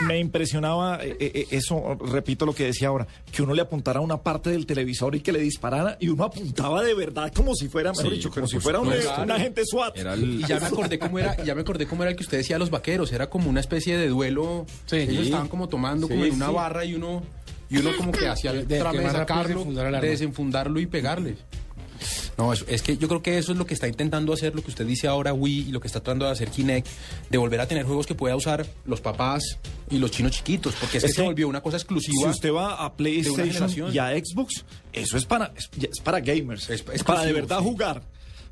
me impresionaba eh, eh, eso, repito lo que decía ahora, que uno le apuntara a una parte del televisor y que le disparara y uno apuntaba de verdad como si fuera, mejor Sí, dicho, como si fuera un, agente SWAT. Y ya me acordé cómo era, ya me acordé cómo era el que usted decía de los vaqueros, era como una especie de duelo. Ellos Sí. estaban como tomando como en una sí. Barra y uno y uno como que hacía el De- trame de sacarlo, de desenfundarlo y pegarle. No, eso- es que yo creo que eso es lo que está intentando hacer, lo que usted dice ahora Wii y lo que está tratando de hacer Kinect, de volver a tener juegos que pueda usar los papás y los chinos chiquitos, porque es, Es que se que volvió una cosa Si exclusiva. usted va a PlayStation y a Xbox, eso es para, es, es para gamers. Es, para de verdad sí. jugar.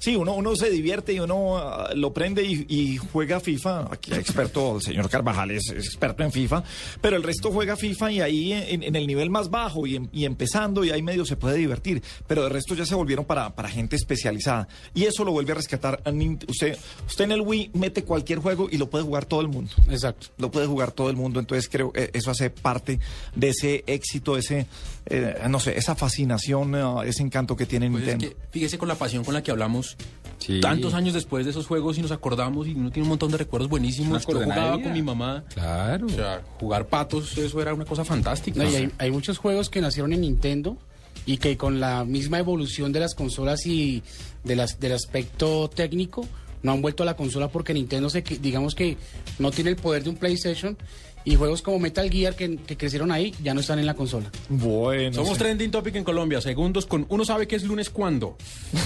Sí, uno, uno se divierte y uno ah, lo prende y, y juega FIFA. Aquí experto, el señor Carvajal es, es experto en FIFA, pero el resto juega FIFA y ahí en, en el nivel más bajo y, em- y empezando y ahí medio se puede divertir. Pero el resto ya se volvieron para, para gente especializada. Y eso lo vuelve a rescatar. Usted, usted en el Wii mete cualquier juego y lo puede jugar todo el mundo. Exacto. Lo puede jugar todo el mundo. Entonces creo que eso hace parte de ese éxito, ese, eh, no sé, esa fascinación, eh, ese encanto que tiene Pues es Nintendo. que fíjese con la pasión con la que hablamos tantos años después de esos juegos y nos acordamos y uno tiene un montón de recuerdos buenísimos. Yo jugaba con mi mamá. Claro. O sea, jugar patos, eso era una cosa fantástica. No, y hay, hay muchos juegos que nacieron en Nintendo y que con la misma evolución de las consolas y de las, del aspecto técnico no han vuelto a la consola porque Nintendo se que- digamos que no tiene el poder de un PlayStation y juegos como Metal Gear que, que crecieron ahí ya no están en la consola. Bueno. Somos trending topic en Colombia, segundos con uno sabe que es lunes cuándo.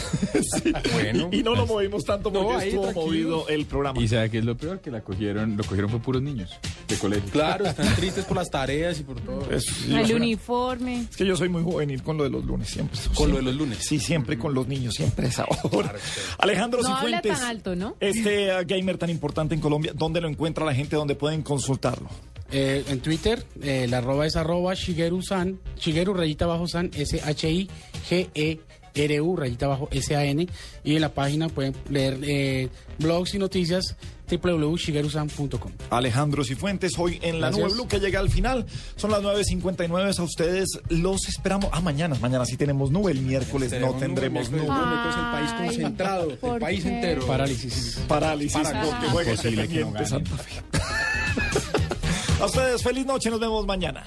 Bueno. Y, y no lo movimos tanto porque No, ahí, estuvo tranquilo. movido el programa. ¿Y sabe qué es lo peor? Que la cogieron, lo cogieron fue puros niños de colegio. Claro, están tristes por las tareas y por todo. Es, El uniforme. es que yo soy muy juvenil con lo de los lunes, siempre. Con lo de los lunes. Sí, siempre con los niños, siempre a esa hora. Alejandro No habla Cifuentes, tan alto, ¿no? este uh, gamer tan importante en Colombia, ¿dónde lo encuentra la gente? ¿Dónde pueden consultarlo? Eh, en Twitter, eh, la arroba es arroba Shigeru-san, Shigeru rayita bajo san, S-H-I-G-E-R-U rayita bajo S-A-N. Y en la página pueden leer eh, blogs y noticias www.shigerusan.com. Alejandro Cifuentes, hoy en la Gracias. nube blue que llega al final. Son las 9.59. A ustedes los esperamos. Ah, mañana. Mañana sí tenemos nube. El miércoles no tendremos nube, nube. miércoles, el país concentrado, el ¿por país qué? entero. Parálisis. Parálisis juega Imposible que gane. Santa Fe. A ustedes, feliz noche. Nos vemos mañana.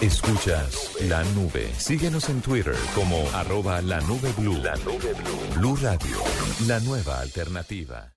Escuchas la nube. Síguenos en Twitter como arroba la nube blue. La nube blue. Blue Radio, la nueva alternativa.